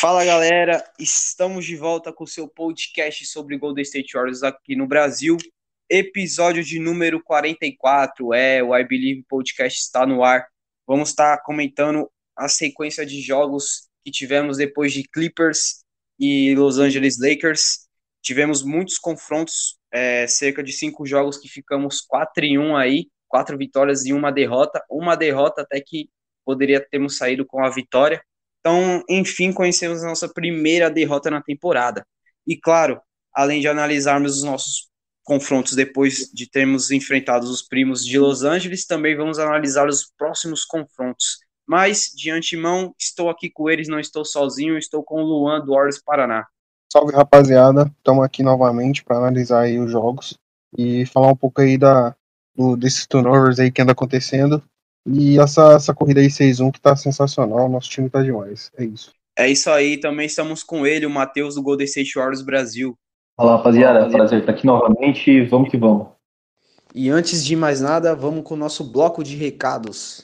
Fala galera, estamos de volta com o seu podcast sobre Golden State Warriors aqui no Brasil. Episódio de número 44, é, o I Believe Podcast está no ar. Vamos estar comentando a sequência de jogos que tivemos depois de Clippers e Los Angeles Lakers. Tivemos muitos confrontos, é, cerca de cinco jogos que ficamos 4 em 1 aí, quatro vitórias e uma derrota. Uma derrota até que poderia termos saído com a vitória. Então, enfim, conhecemos a nossa primeira derrota na temporada. E claro, além de analisarmos os nossos confrontos depois de termos enfrentado os primos de Los Angeles, também vamos analisar os próximos confrontos. Mas, de antemão, estou aqui com eles, não estou sozinho, estou com o Luan do Warriors Paraná. Salve rapaziada, estamos aqui novamente para analisar aí os jogos e falar um pouco aí da, do, desses turnovers aí que anda acontecendo e essa, essa corrida aí 6-1 que tá sensacional, nosso time tá demais, é isso. É isso aí, também estamos com ele, o Matheus do Golden State Warriors Brasil. Fala rapaziada, prazer estar aqui novamente e vamos que vamos. E antes de mais nada, vamos com o nosso bloco de recados.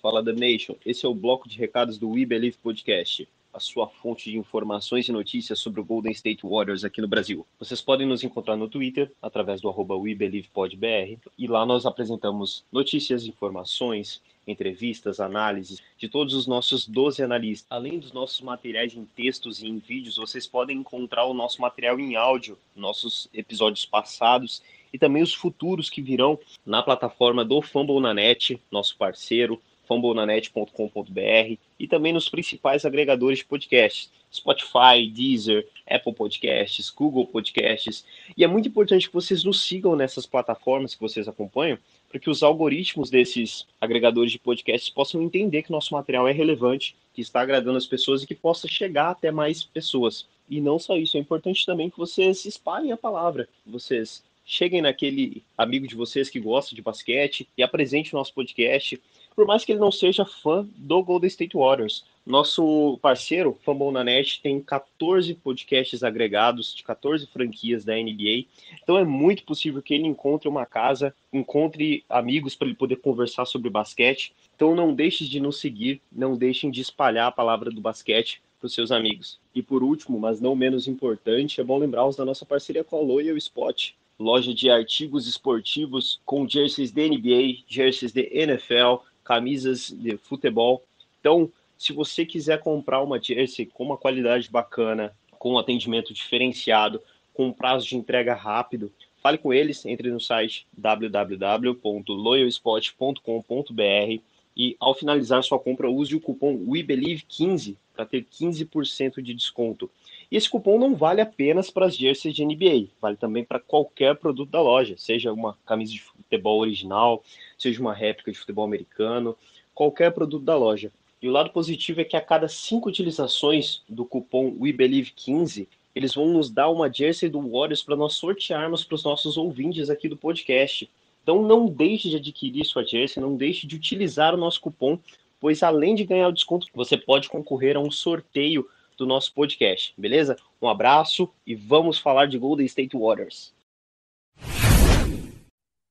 Fala The Nation, esse é o bloco de recados do We Believe Podcast, a sua fonte de informações e notícias sobre o Golden State Warriors aqui no Brasil. Vocês podem nos encontrar no Twitter, através do arroba WeBelievePodBR, e lá nós apresentamos notícias, informações, entrevistas, análises de todos os nossos 12 analistas. Além dos nossos materiais em textos e em vídeos, vocês podem encontrar o nosso material em áudio, nossos episódios passados e também os futuros que virão na plataforma do Fumble na Net, nosso parceiro, fumblenanet.com.br e também nos principais agregadores de podcasts, Spotify, Deezer, Apple Podcasts, Google Podcasts. E é muito importante que vocês nos sigam nessas plataformas que vocês acompanham, para que os algoritmos desses agregadores de podcasts possam entender que nosso material é relevante, que está agradando as pessoas e que possa chegar até mais pessoas. E não só isso, é importante também que vocês espalhem a palavra, vocês cheguem naquele amigo de vocês que gosta de basquete e apresente o nosso podcast, por mais que ele não seja fã do Golden State Warriors. Nosso parceiro, Fambon na Net, tem 14 podcasts agregados de 14 franquias da NBA. Então é muito possível que ele encontre uma casa, encontre amigos para ele poder conversar sobre basquete. Então não deixem de nos seguir, não deixem de espalhar a palavra do basquete para os seus amigos. E por último, mas não menos importante, é bom lembrar-os da nossa parceria com a Loyal Spot, loja de artigos esportivos com jerseys de NBA, jerseys de NFL, camisas de futebol. Então, se você quiser comprar uma jersey com uma qualidade bacana, com um atendimento diferenciado, com um prazo de entrega rápido, fale com eles, entre no site www.loyalspot.com.br e ao finalizar sua compra use o cupom WeBelieve15 para ter 15% de desconto. E esse cupom não vale apenas para as jerseys de NBA, vale também para qualquer produto da loja, seja uma camisa futebol original, seja uma réplica de futebol americano, qualquer produto da loja. E o lado positivo é que a cada cinco utilizações do cupom WeBelieve15, eles vão nos dar uma jersey do Warriors para nós sortearmos para os nossos ouvintes aqui do podcast. Então não deixe de adquirir sua jersey, não deixe de utilizar o nosso cupom, pois além de ganhar o desconto, você pode concorrer a um sorteio do nosso podcast, beleza? Um abraço e vamos falar de Golden State Warriors.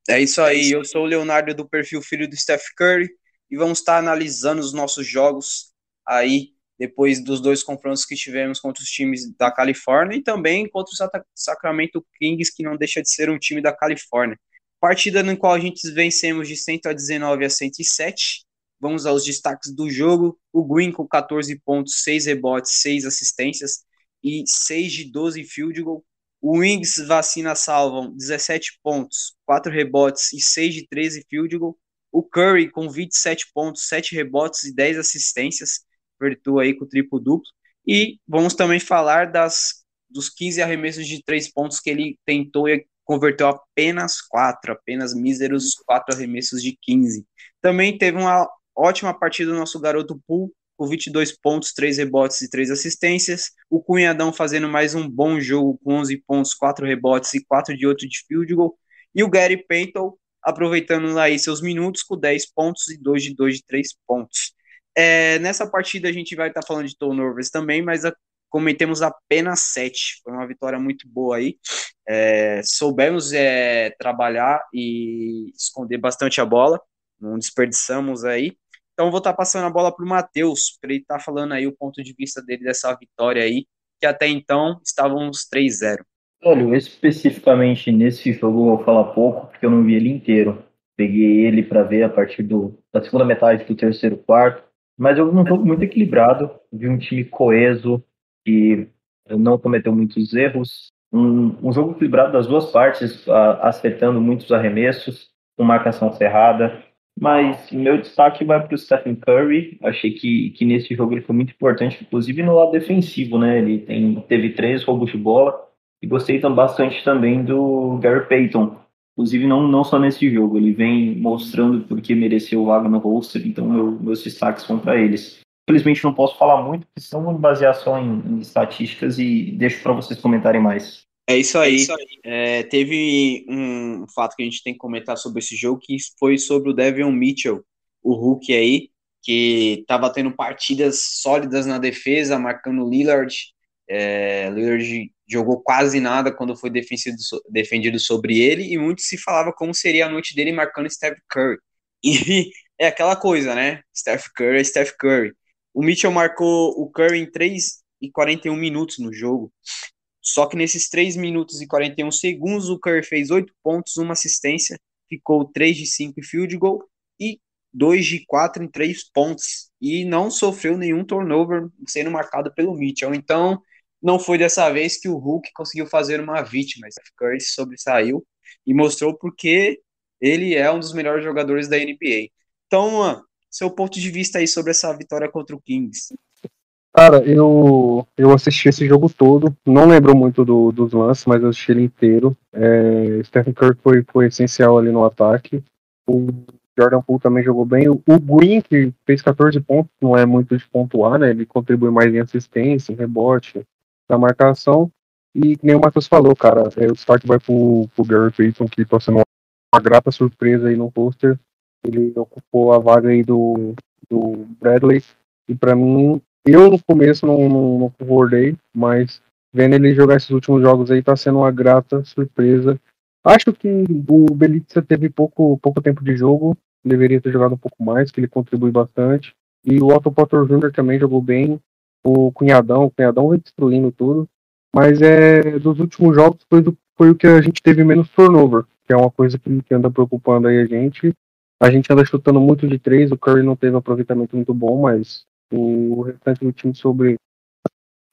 É isso aí, eu sou o Leonardo do perfil Filho do Steph Curry e vamos estar analisando os nossos jogos aí depois dos dois confrontos que tivemos contra os times da Califórnia e também contra o Sacramento Kings, que não deixa de ser um time da Califórnia. Partida no qual a gente vencemos de 119 a 107. Vamos aos destaques do jogo. O Green com 14 pontos, 6 rebotes, 6 assistências e 6 de 12 field goal. O Wings vacina salvam 17 pontos, 4 rebotes e 6 de 13 field goal. O Curry com 27 pontos, 7 rebotes e 10 assistências, virtua aí com o triplo duplo. E vamos também falar das dos 15 arremessos de 3 pontos que ele tentou e converteu apenas 4, apenas míseros 4 arremessos de 15. Também teve uma ótima partida do nosso garoto Pool, com 22 pontos, 3 rebotes e 3 assistências. O Cunhadão fazendo mais um bom jogo com 11 pontos, 4 rebotes e 4 de outro de field goal. E o Gary Payton aproveitando aí seus minutos com 10 pontos e 2 de 2 de 3 pontos. É, nessa partida a gente vai estar tá falando de turnovers também, mas a, cometemos apenas 7. Foi uma vitória muito boa aí. É, soubemos é, trabalhar e esconder bastante a bola, não desperdiçamos aí. Então vou estar tá passando a bola para o Matheus, para ele estar tá falando aí o ponto de vista dele dessa vitória aí, que até então estávamos 3-0. Olha, especificamente nesse jogo eu vou falar pouco, porque eu não vi ele inteiro. Peguei ele para ver a partir do, da segunda metade do terceiro quarto. Mas eu um jogo muito equilibrado, vi um time coeso, que não cometeu muitos erros. Um, um jogo equilibrado das duas partes, a, acertando muitos arremessos, com marcação cerrada. Mas meu destaque vai para o Stephen Curry. Achei que, que nesse jogo ele foi muito importante, inclusive no lado defensivo, né? Ele tem, teve três roubos de bola e gostei bastante também do Gary Payton. Inclusive, não, não só nesse jogo, ele vem mostrando porque mereceu vaga no roster, então meu, meus destaques vão para eles. Infelizmente, não posso falar muito, porque senão vou me basear só em, em estatísticas e deixo para vocês comentarem mais. É isso aí. É isso aí. É, teve um fato que a gente tem que comentar sobre esse jogo, que foi sobre o Devon Mitchell, o Hulk aí, que estava tendo partidas sólidas na defesa, marcando Lillard. É, Lillard jogou quase nada quando foi defendido, defendido sobre ele, e muito se falava como seria a noite dele marcando Steph Curry. E é aquela coisa, né? Steph Curry é Steph Curry. O Mitchell marcou o Curry em 3 e 41 minutos no jogo. Só que nesses 3 minutos e 41 segundos, o Curry fez 8 pontos, uma assistência, ficou 3 de 5 em field goal e 2 de 4 em 3 pontos. E não sofreu nenhum turnover sendo marcado pelo Mitchell. Então, não foi dessa vez que o Hulk conseguiu fazer uma vítima. Steph Curry sobressaiu e mostrou porque ele é um dos melhores jogadores da NBA. Então, seu ponto de vista aí sobre essa vitória contra o Kings. Cara, eu, eu assisti esse jogo todo, não lembro muito do, dos lances, mas eu assisti ele inteiro. É, Stephen Curry foi, foi essencial ali no ataque. O Jordan Poole também jogou bem. O, Green, que fez 14 pontos, não é muito de pontuar, né? Ele contribui mais em assistência, em rebote, da marcação. E nem o Matheus falou, cara, é, o destaque vai pro, pro Gary Payton, que tá sendo uma, uma grata surpresa aí no roster. Ele ocupou a vaga aí do, do Bradley. E para mim, eu no começo não, não, não concordei, mas vendo ele jogar esses últimos jogos aí tá sendo uma grata surpresa. Acho que o Belitza teve pouco, pouco tempo de jogo, deveria ter jogado um pouco mais, que ele contribui bastante. E o Otto Potter Jr. também jogou bem o Cunhadão, o Cunhadão vai destruindo tudo. Mas é dos últimos jogos foi, do, foi o que a gente teve menos turnover, que é uma coisa que, que anda preocupando aí a gente. A gente anda chutando muito de três, o Curry não teve um aproveitamento muito bom, mas o restante do time sobre,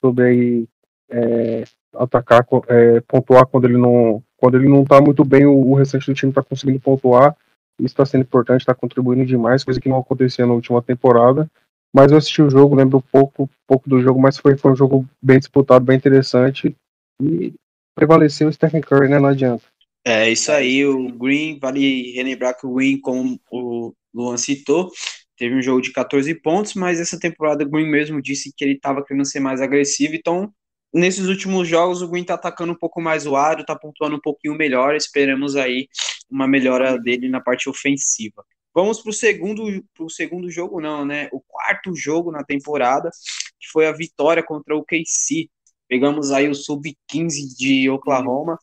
sobre aí, é, atacar, é, pontuar quando ele não quando ele não tá muito bem, o, o restante do time tá conseguindo pontuar. Isso está sendo importante, está contribuindo demais, coisa que não acontecia na última temporada. Mas eu assisti o jogo, lembro pouco, pouco do jogo, mas foi, foi um jogo bem disputado, bem interessante. E prevaleceu o Stephen Curry, né? Não adianta. É isso aí, o Green, vale relembrar que o Green, como o Luan citou, teve um jogo de 14 pontos, mas essa temporada o Green mesmo disse que ele estava querendo ser mais agressivo, então nesses últimos jogos o Green está atacando um pouco mais o aro, está pontuando um pouquinho melhor, esperamos aí uma melhora dele na parte ofensiva. Vamos para o segundo, pro segundo jogo, não, né? O quarto jogo na temporada, que foi a vitória contra o KC. Pegamos aí o sub-15 de Oklahoma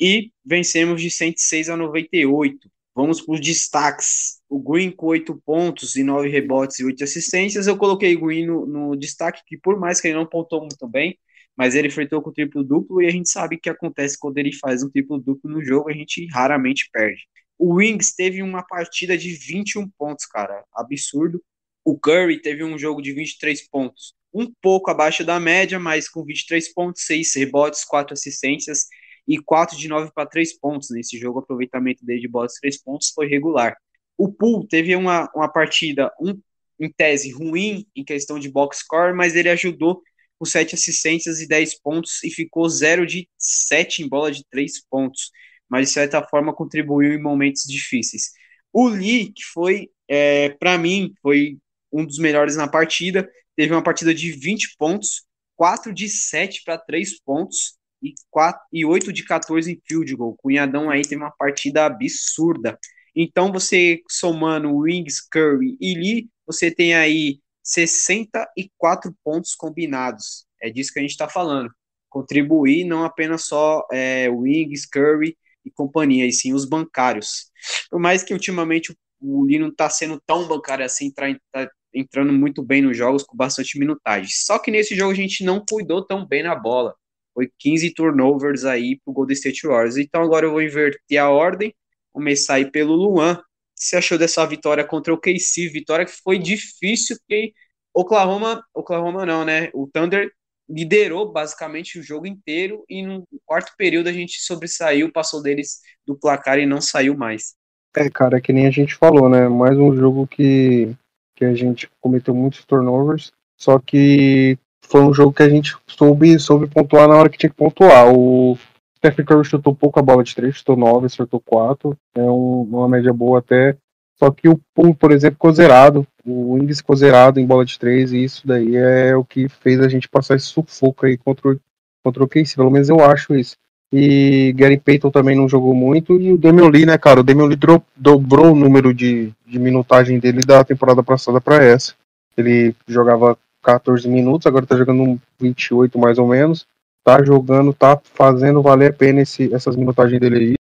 e vencemos de 106 a 98. Vamos para os destaques. O Green com 8 pontos e 9 rebotes e 8 assistências. Eu coloquei o Green no, no destaque, que por mais que ele não pontou muito bem, mas ele enfrentou com triplo-duplo e a gente sabe que acontece quando ele faz um triplo-duplo no jogo, a gente raramente perde. O Wings teve uma partida de 21 pontos, cara. Absurdo. O Curry teve um jogo de 23 pontos. Um pouco abaixo da média, mas com 23 pontos, 6 rebotes, 4 assistências e 4 de 9 para 3 pontos. Nesse jogo, o aproveitamento dele de bolas de 3 pontos foi regular. O Pool teve uma, uma partida, um, em tese, ruim em questão de box score, mas ele ajudou com 7 assistências e 10 pontos e ficou 0 de 7 em bola de 3 pontos mas de certa forma contribuiu em momentos difíceis. O Lee, que foi é, para mim, foi um dos melhores na partida. Teve uma partida de 20 pontos, 4 de 7 para 3 pontos e, 4, e 8 de 14 em field goal. Cunhadão aí teve uma partida absurda. Então, você somando Wings, Curry e Lee, você tem aí 64 pontos combinados. É disso que a gente está falando. Contribuir não apenas só é, Wings, Curry e companhia, e sim os bancários. Por mais que ultimamente o Lee não está sendo tão bancário assim, tá, tá entrando muito bem nos jogos com bastante minutagem. Só que nesse jogo a gente não cuidou tão bem na bola. Foi 15 turnovers aí pro Golden State Warriors. Então agora eu vou inverter a ordem, começar aí pelo Luan. O que você achou dessa vitória contra o KC? Vitória que foi difícil, porque Oklahoma, Oklahoma não, né? O Thunder liderou basicamente o jogo inteiro e no quarto período a gente sobressaiu, passou deles do placar e não saiu mais. É, cara, que nem a gente falou, né? Mais um jogo que que a gente cometeu muitos turnovers, só que foi um jogo que a gente soube, soube pontuar na hora que tinha que pontuar. O Stephen Curry chutou pouco a bola de 3, chutou 9, acertou 4, é um, uma média boa até. Só que o por exemplo, ficou zerado, o índice ficou zerado em bola de 3, e isso daí é o que fez a gente passar esse sufoco aí contra o, contra o Casey, pelo menos eu acho isso. E Gary Payton também não jogou muito. E o Damian Lee, né, cara? O Damian Lee dobrou o número de, de minutagem dele da temporada passada para essa. Ele jogava 14 minutos, agora tá jogando 28 mais ou menos. Tá jogando, tá fazendo valer a pena esse, essas minutagens dele aí.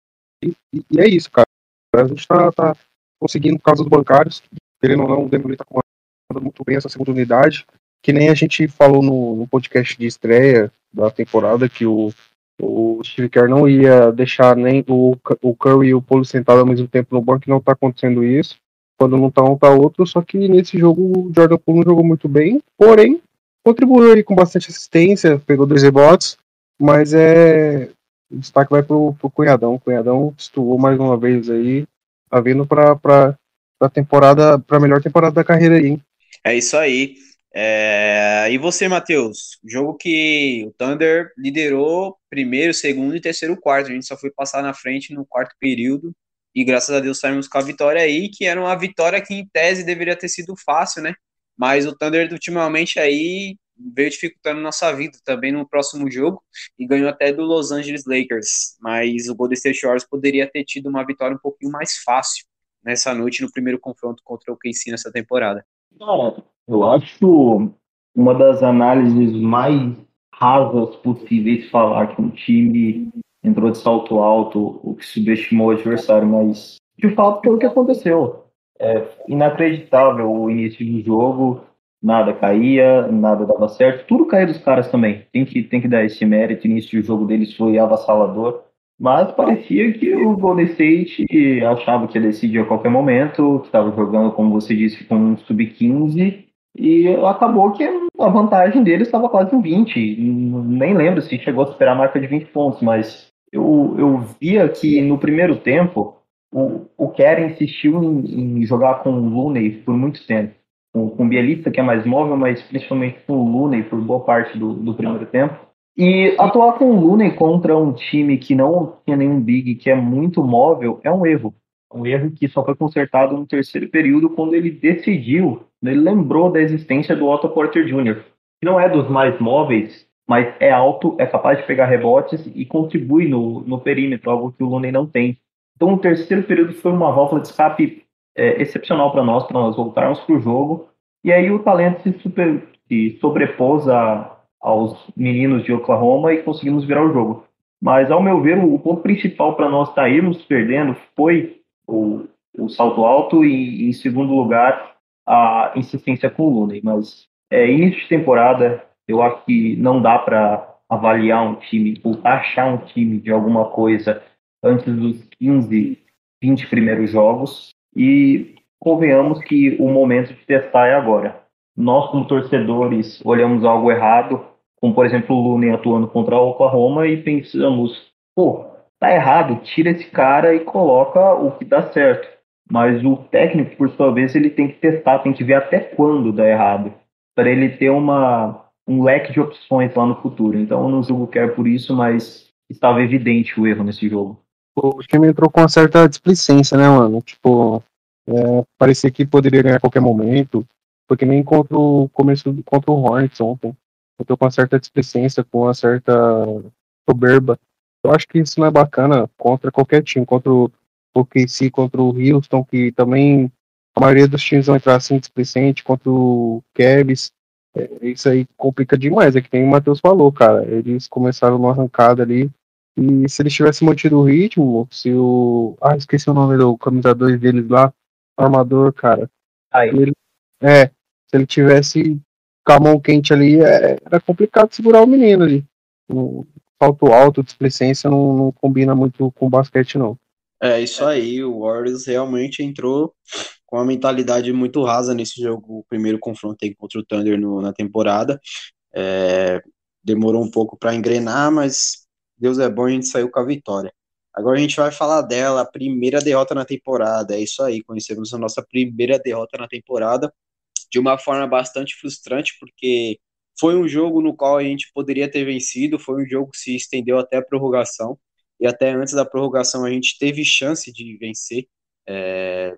E, e, é isso, cara. A gente tá, tá conseguindo por causa dos bancários. Querendo ou não, o Lee tá comandando muito bem essa segunda unidade. Que nem a gente falou no, no podcast de estreia da temporada, que o o Steve Kerr não ia deixar nem o, o Curry e o Polo sentado ao mesmo tempo no banco, não tá acontecendo isso. Quando não tá um, tá outro. Só que nesse jogo o Jordan Poole não jogou muito bem, porém contribuiu aí com bastante assistência, pegou dois rebotes, mas é. O destaque vai pro, pro Cunhadão. O Cunhadão estuou mais uma vez aí, tá vindo pra, pra, pra temporada, pra melhor temporada da carreira aí, hein? É isso aí. É, e você, Matheus? Jogo que o Thunder liderou primeiro, segundo e terceiro quarto. A gente só foi passar na frente no quarto período. E graças a Deus saímos com a vitória aí, que era uma vitória que em tese deveria ter sido fácil, né? Mas o Thunder ultimamente aí veio dificultando nossa vida também no próximo jogo e ganhou até do Los Angeles Lakers. Mas o Golden State Warriors poderia ter tido uma vitória um pouquinho mais fácil nessa noite no primeiro confronto contra o KC nessa temporada. Cara, eu acho uma das análises mais rasas possíveis falar que um time entrou de salto alto, o que subestimou o adversário, mas de fato foi o que aconteceu. É inacreditável o início do jogo, nada caía, nada dava certo, tudo caía dos caras também. Tem que, tem que dar esse mérito, o início do jogo deles foi avassalador. Mas parecia que o Golden State achava que ia decidir a qualquer momento, que estava jogando, como você disse, com um sub-15, e acabou que a vantagem dele estava quase em 20. Nem lembro se chegou a superar a marca de 20 pontos, mas eu, eu via que no primeiro tempo o, o Kerr insistiu em, em, jogar com o Looney por muito tempo. Com, com o Bielista, que é mais móvel, mas principalmente com o Looney por boa parte do, do primeiro tempo. E atuar com o Looney contra um time que não tinha nenhum big, que é muito móvel, é um erro. Um erro que só foi consertado no terceiro período, quando ele decidiu, ele lembrou da existência do Otto Porter Jr., que não é dos mais móveis, mas é alto, é capaz de pegar rebotes e contribui no, no perímetro, algo que o Looney não tem. Então, o terceiro período foi uma válvula de escape é, excepcional para nós, para nós voltarmos para o jogo. E aí o talento se, super, se sobrepôs a, aos meninos de Oklahoma e conseguimos virar o jogo. Mas, ao meu ver, o ponto principal para nós sairmos perdendo foi o, o salto alto e, em segundo lugar, a insistência com o Looney. Mas, é, início de temporada, eu acho que não dá para avaliar um time, ou achar um time de alguma coisa antes dos 15, 20 primeiros jogos. E convenhamos que o momento de testar é agora. Nós, como torcedores, olhamos algo errado, como por exemplo o Looney atuando contra o Oklahoma e pensamos, pô, tá errado, tira esse cara e coloca o que dá certo. Mas o técnico, por sua vez, ele tem que testar, tem que ver até quando dá errado, para ele ter uma, um leque de opções lá no futuro. Então eu não julgo que é por isso, mas estava evidente o erro nesse jogo. O time entrou com uma certa displicência, né, mano? Tipo, É, parecia que poderia ganhar a qualquer momento, porque nem contra o começo contra o Hornets ontem. Tô com uma certa displicência, com uma certa soberba. Eu acho que isso não é bacana contra qualquer time, contra o OKC, contra o Houston, que também a maioria dos times vão entrar assim displicente, contra o Cavs. É, isso aí complica demais, é que nem o Matheus falou, cara. Eles começaram numa arrancada ali, e se eles tivessem mantido o ritmo, se o. Ah, esqueci o nome do camisa 2 deles lá, armador, cara. Aí. Ele, é, se ele tivesse com a mão quente ali, é, era complicado segurar o menino ali. O salto alto, displicência não, não combina muito com basquete, não. É isso aí, o Warriors realmente entrou com uma mentalidade muito rasa nesse jogo, o primeiro confronto aí contra o Thunder no, na temporada. É, demorou um pouco para engrenar, mas Deus é bom, a gente saiu com a vitória. Agora a gente vai falar dela, a primeira derrota na temporada. É isso aí, conhecemos a nossa primeira derrota na temporada de uma forma bastante frustrante, porque foi um jogo no qual a gente poderia ter vencido, foi um jogo que se estendeu até a prorrogação, e até antes da prorrogação a gente teve chance de vencer. É,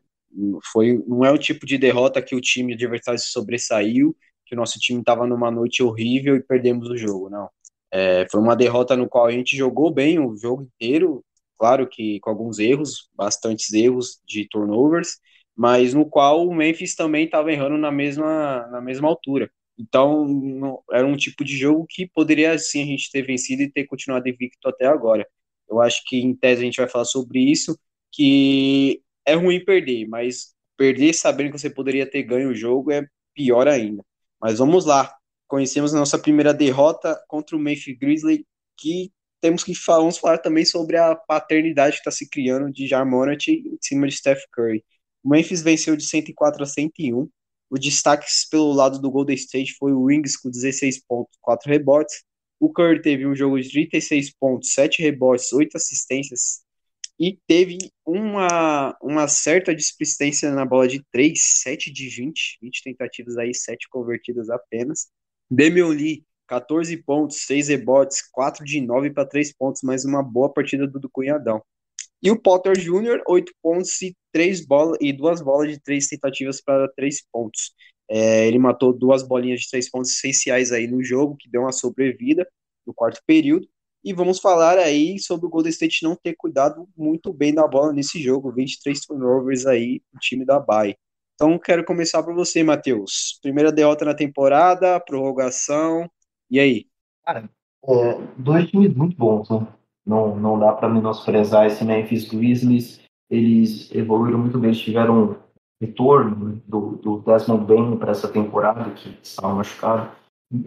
foi, não é o tipo de derrota que o time adversário se sobressaiu, que o nosso time estava numa noite horrível e perdemos o jogo, não. É, foi uma derrota no qual a gente jogou bem o jogo inteiro, claro que com alguns erros, bastantes erros de turnovers, mas no qual o Memphis também estava errando na mesma, na mesma altura. Então, era um tipo de jogo que poderia sim a gente ter vencido e ter continuado invicto até agora. Eu acho que em tese a gente vai falar sobre isso, que é ruim perder, mas perder sabendo que você poderia ter ganho o jogo é pior ainda. Mas vamos lá. Conhecemos a nossa primeira derrota contra o Memphis Grizzlies, que temos que falar, vamos falar também sobre a paternidade que está se criando de Jarmonat em cima de Steph Curry. O Memphis venceu de 104 a 101. O destaque pelo lado do Golden State foi o Wings com 16 pontos, 4 rebotes. O Curry teve um jogo de 36 pontos, 7 rebotes, 8 assistências e teve uma, uma certa displicência na bola de 3, 7 de 20, 20 tentativas aí, 7 convertidas apenas. Damian Lee, 14 pontos, 6 rebotes, 4 de 9 para 3 pontos, mais uma boa partida do, do Cunhadão. E o Potter Jr., 8 pontos e, três bola, e duas bolas de três tentativas para três pontos. É, ele matou duas bolinhas de três pontos essenciais aí no jogo, que deu uma sobrevida no quarto período. E vamos falar aí sobre o Golden State não ter cuidado muito bem da bola nesse jogo, 23 turnovers aí no time da Bay. Então quero começar por você, Matheus. Primeira derrota na temporada, prorrogação, e aí? Cara, é, dois times muito bons, né? não, não dá para menosprezar esse Memphis Grizzlies. Eles evoluíram muito bem, eles tiveram retorno né, do, do Desmond Bain para essa temporada, que estava machucado.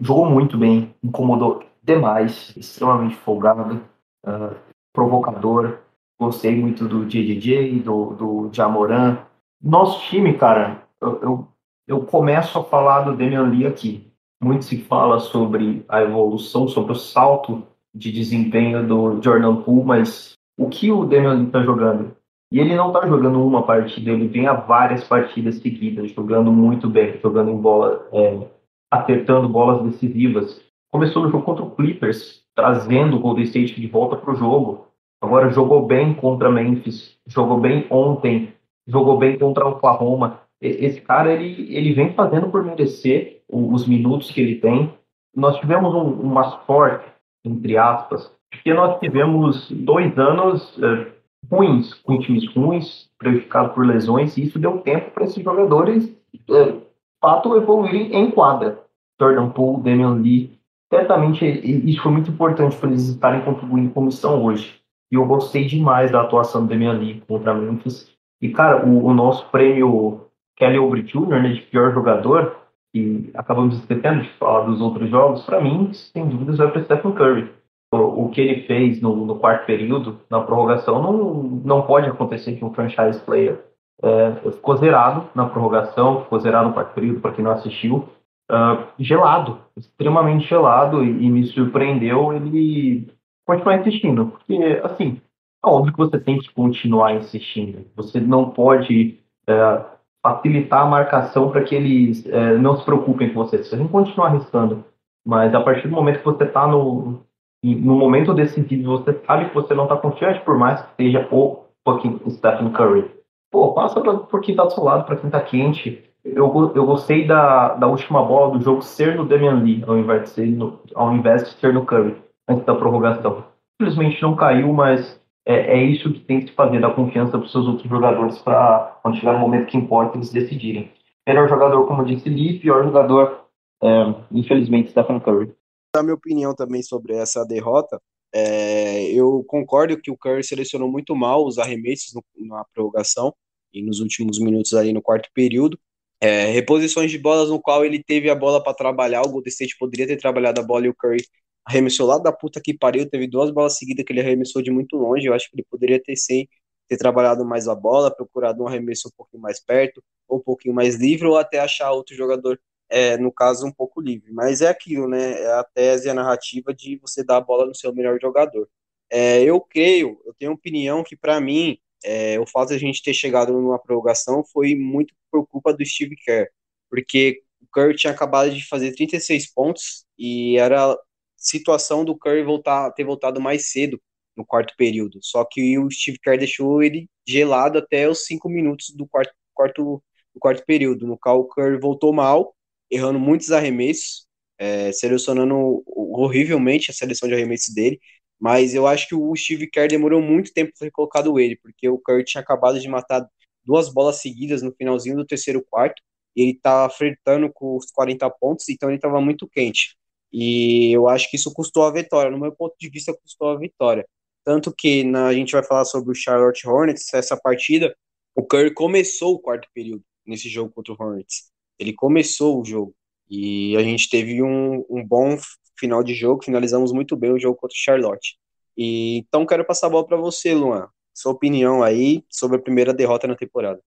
Jogou muito bem, incomodou demais, extremamente folgado, uh, provocador. Gostei muito do JJJ, do, do Jamoran. Nosso time, cara, eu, eu, eu começo a falar do Damian Lee aqui. Muito se fala sobre a evolução, sobre o salto de desempenho do Jordan Poole, mas o que o Damian está jogando? E ele não está jogando uma partida, ele vem a várias partidas seguidas, jogando muito bem, jogando em bola, é, acertando bolas decisivas. Começou no jogo contra o Clippers, trazendo o Golden State de volta para o jogo. Agora jogou bem contra Memphis, jogou bem ontem, jogou bem contra o Oklahoma. Esse cara ele, ele vem fazendo por merecer os minutos que ele tem. Nós tivemos um, um mascote entre aspas, porque nós tivemos dois anos uh, ruins, com times ruins, prejudicados por lesões, e isso deu tempo para esses jogadores, uh, fato, evoluírem em quadra. Jordan Poole, Damian Lee, certamente isso foi muito importante para eles estarem contribuindo como estão hoje. E eu gostei demais da atuação do Damian Lee contra Memphis. E, cara, o, o nosso prêmio Kelly Oubre Jr., né, de pior jogador, que acabamos esquecendo de falar dos outros jogos, para mim, sem dúvidas, vai para Stephen Curry. O, o, que ele fez no, no, quarto período, na prorrogação, não, não pode acontecer que um franchise player é, ficou zerado na prorrogação, ficou zerado no quarto período, para quem não assistiu, uh, gelado, extremamente gelado, e, e, me surpreendeu ele continuar insistindo. Porque, assim, é óbvio que você tem que continuar insistindo. Você não pode. Uh, facilitar a marcação para que eles é, não se preocupem com você. Você tem que continuar arriscando, mas a partir do momento que você está no, no momento decisivo, você sabe que você não está confiante, por mais que seja o fucking Stephen Curry. pô, passa por quem tá do seu lado, pra quem tá quente. Eu, eu gostei da, da última bola do jogo ser no Damian Lee, ao invés de ser no, ao invés de ser no Curry, antes da prorrogação. Simplesmente não caiu, mas é, é isso que tem que fazer, dar confiança para seus outros jogadores para quando chegar no momento que importa eles decidirem. Melhor jogador, como disse, Lee, pior jogador, é, infelizmente, Stephen Curry. A minha opinião também sobre essa derrota, é, eu concordo que o Curry selecionou muito mal os arremessos no, na prorrogação e nos últimos minutos ali no quarto período. É, reposições de bolas no qual ele teve a bola para trabalhar, o Golden State poderia ter trabalhado a bola e o Curry arremessou lá da puta que pariu, teve duas bolas seguidas que ele arremessou de muito longe, eu acho que ele poderia ter sim ter trabalhado mais a bola, procurado um arremesso um pouquinho mais perto, ou um pouquinho mais livre, ou até achar outro jogador, é, no caso, um pouco livre. Mas é aquilo, né? É a tese, a narrativa de você dar a bola no seu melhor jogador. É, eu creio, eu tenho opinião que, para mim, é, o fato de a gente ter chegado numa prorrogação foi muito por culpa do Steve Kerr, porque o Curry tinha acabado de fazer 36 pontos e era situação do Curry voltar, ter voltado mais cedo no quarto período. Só que o Steve Kerr deixou ele gelado até os cinco minutos do quarto, quarto, do quarto período, no qual o Curry voltou mal, errando muitos arremessos, é, selecionando horrivelmente a seleção de arremessos dele. Mas eu acho que o Steve Kerr demorou muito tempo para ter colocado ele, porque o Curry tinha acabado de matar duas bolas seguidas no finalzinho do terceiro quarto, e ele estava flertando com os 40 pontos, então ele estava muito quente. E eu acho que isso custou a vitória. No meu ponto de vista, custou a vitória. Tanto que na, a gente vai falar sobre o Charlotte Hornets, essa partida, o Curry começou o quarto período nesse jogo contra o Hornets. Ele começou o jogo. E a gente teve um, um bom final de jogo, finalizamos muito bem o jogo contra o Charlotte. E, então quero passar a bola para você, Luan. Sua opinião aí sobre a primeira derrota na temporada.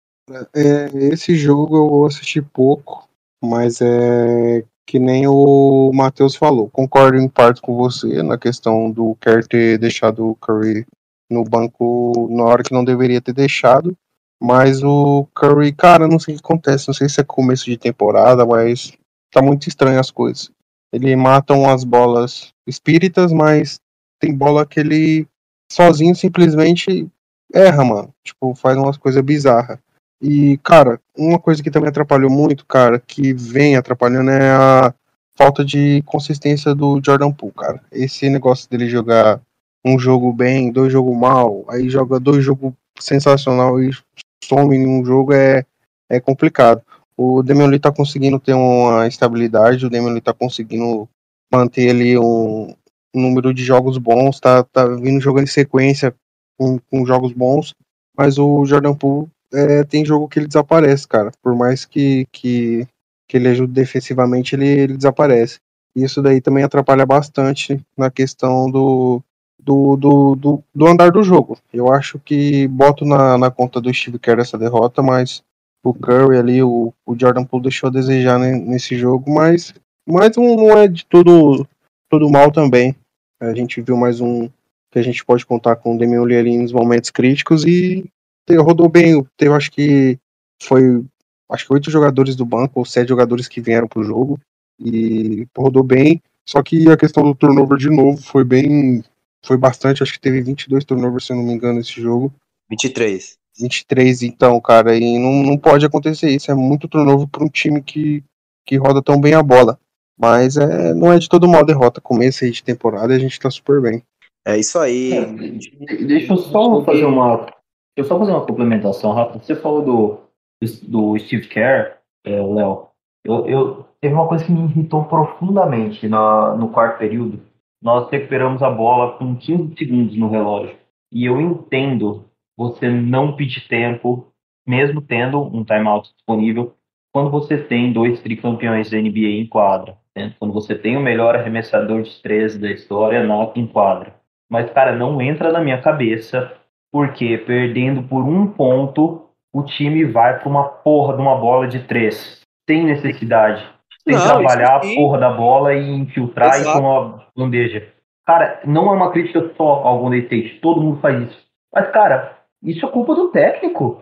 É, esse jogo eu assisti pouco, mas é que nem o Matheus falou, concordo em parte com você na questão do Kerr ter deixado o Curry no banco na hora que não deveria ter deixado. Mas o Curry, cara, não sei o que acontece, não sei se é começo de temporada, mas tá muito estranho as coisas. Ele mata umas bolas espíritas, mas tem bola que ele sozinho simplesmente erra, mano. Tipo, faz umas coisas bizarras. E, cara, uma coisa que também atrapalhou muito, cara, que vem atrapalhando é a falta de consistência do Jordan Poole, cara. Esse negócio dele jogar um jogo bem, dois jogos mal, aí joga dois jogos sensacional e some em um jogo é, é complicado. O Damian Lee tá conseguindo ter uma estabilidade, o Damian Lee tá conseguindo manter ali um, número de jogos bons, tá, tá vindo jogando em sequência com, com jogos bons, mas o Jordan Poole é, tem jogo que ele desaparece, cara. Por mais que, que, que ele ajude defensivamente, ele, ele desaparece. E isso daí também atrapalha bastante na questão do, do, do, do, do, andar do jogo. Eu acho que boto na, na conta do Steve Kerr essa derrota, mas o Curry ali, o, o Jordan Poole deixou a desejar nesse jogo, mas, mas não é de tudo, tudo mal também. A gente viu mais um que a gente pode contar com o Damian Lee nos momentos críticos e rodou bem. Eu acho que foi acho que oito jogadores do banco ou sete jogadores que vieram pro jogo e rodou bem. Só que a questão do turnover de novo foi bem foi bastante, acho que teve 22 turnovers, se eu não me engano, esse jogo. 23. 23, então, cara, e não, não pode acontecer isso. É muito turnover para um time que, que roda tão bem a bola. Mas é, não é de todo mal derrota. Começo aí de temporada e a gente tá super bem. É isso aí. É, deixa eu só fazer uma eu só fazer uma complementação rápida. Você falou do, do Steve Kerr, é, Léo. Eu, eu, teve uma coisa que me irritou profundamente na, no quarto período. Nós recuperamos a bola com 15 segundos no relógio. E eu entendo você não pedir tempo, mesmo tendo um timeout disponível, quando você tem dois tricampeões da NBA em quadra. Né? Quando você tem o melhor arremessador de três da história na, em quadra. Mas, cara, não entra na minha cabeça porque perdendo por um ponto, o time vai para uma porra de uma bola de três. Sem necessidade. Sem não, trabalhar a porra da bola e infiltrar Exato. e com a bandeja. Cara, não é uma crítica só ao Golden State. Todo mundo faz isso. Mas, cara, isso é culpa do técnico.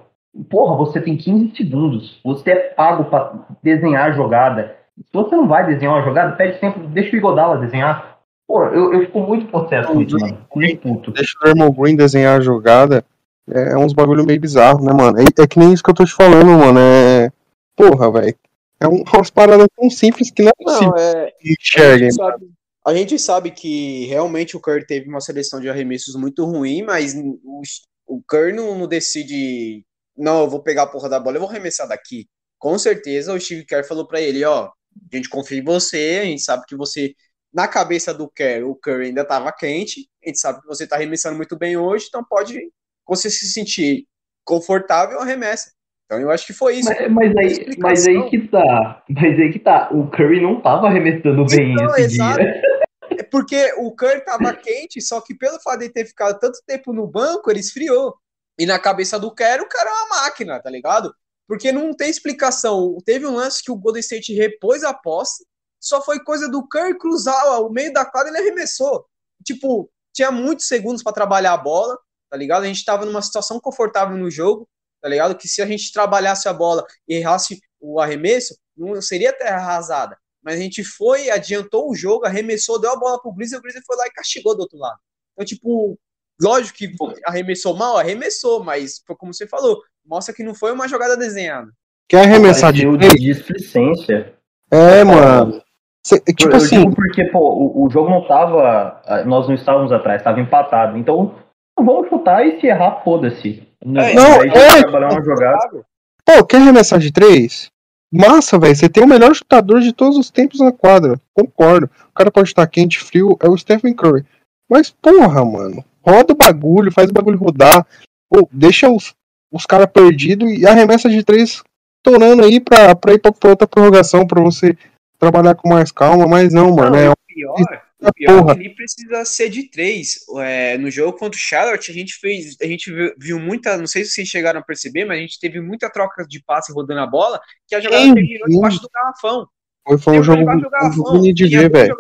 Porra, você tem 15 segundos. Você é pago para desenhar a jogada. Se você não vai desenhar uma jogada, pede tempo, deixa o Igodala desenhar. Pô, eu, eu fico muito possesso com isso, mano. Muito puto. Deixa o Draymond Green desenhar a jogada É, é uns bagulho meio bizarro, né, mano? É, é, que nem isso que eu tô te falando, mano. É. Porra, velho. É um, umas paradas tão simples que não é possível Não, é, enxerguem. a, gente sabe, a gente sabe que realmente o Curry teve uma seleção de arremessos muito ruim, mas o, o Curry não, não decide, não, eu vou pegar a porra da bola, eu vou arremessar daqui. Com certeza o Steve Kerr falou pra ele, ó, a gente confia em você, a gente sabe que você, na cabeça do Kerr, o Curry ainda tava quente, a gente sabe que você tá arremessando muito bem hoje, então pode você se sentir confortável, arremessa. Então eu acho que foi isso. Mas, mas aí, mas aí que tá. Mas aí que tá. O Curry não tava arremessando bem Então, esse exato. dia. É porque o Curry tava quente, só que pelo fato de ter ficado tanto tempo no banco, ele esfriou. E na cabeça do Kerr, o cara é uma máquina, tá ligado? Porque não tem explicação. Teve um lance que o Golden State repôs a posse, só foi coisa do Curry cruzar o meio da quadra e ele arremessou. Tipo, tinha muitos segundos para trabalhar a bola, tá ligado? A gente tava numa situação confortável no jogo, tá ligado? Que se a gente trabalhasse a bola e errasse o arremesso, não seria terra arrasada. Mas a gente foi, adiantou o jogo, arremessou, deu a bola pro Grizzly, e o Grizzly foi lá e castigou do outro lado. Então, tipo, lógico que arremessou mal, arremessou, mas foi como você falou, mostra que não foi uma jogada desenhada. Quer arremessar de de displicência. É, mano. Cê- tipo eu assim, digo porque, pô, o, o jogo não tava. Nós não estávamos atrás, estava empatado. Então, vamos chutar e se errar, foda-se. Não, É, não, é. trabalhar uma jogada. pô, quer arremessar de três? Massa, velho. Você tem o melhor chutador de todos os tempos na quadra. Concordo. O cara pode estar quente, frio, é o Stephen Curry. Mas, porra, mano. Roda o bagulho, faz o bagulho rodar. Pô, deixa os, os caras perdidos e arremessa de três tornando aí pra, pra ir pra, pra outra prorrogação, pra você trabalhar com mais calma. Mas não, mano. Não, é e o pior, o pior porra. que ele precisa ser de três. É, no jogo contra o Charlotte, a gente fez, a gente viu, viu muita, não sei se vocês chegaram a perceber, mas a gente teve muita troca de passe rodando a bola, que a jogada terminou debaixo do garrafão. Foi, foi um jogo do garrafão. bonito de ver, velho.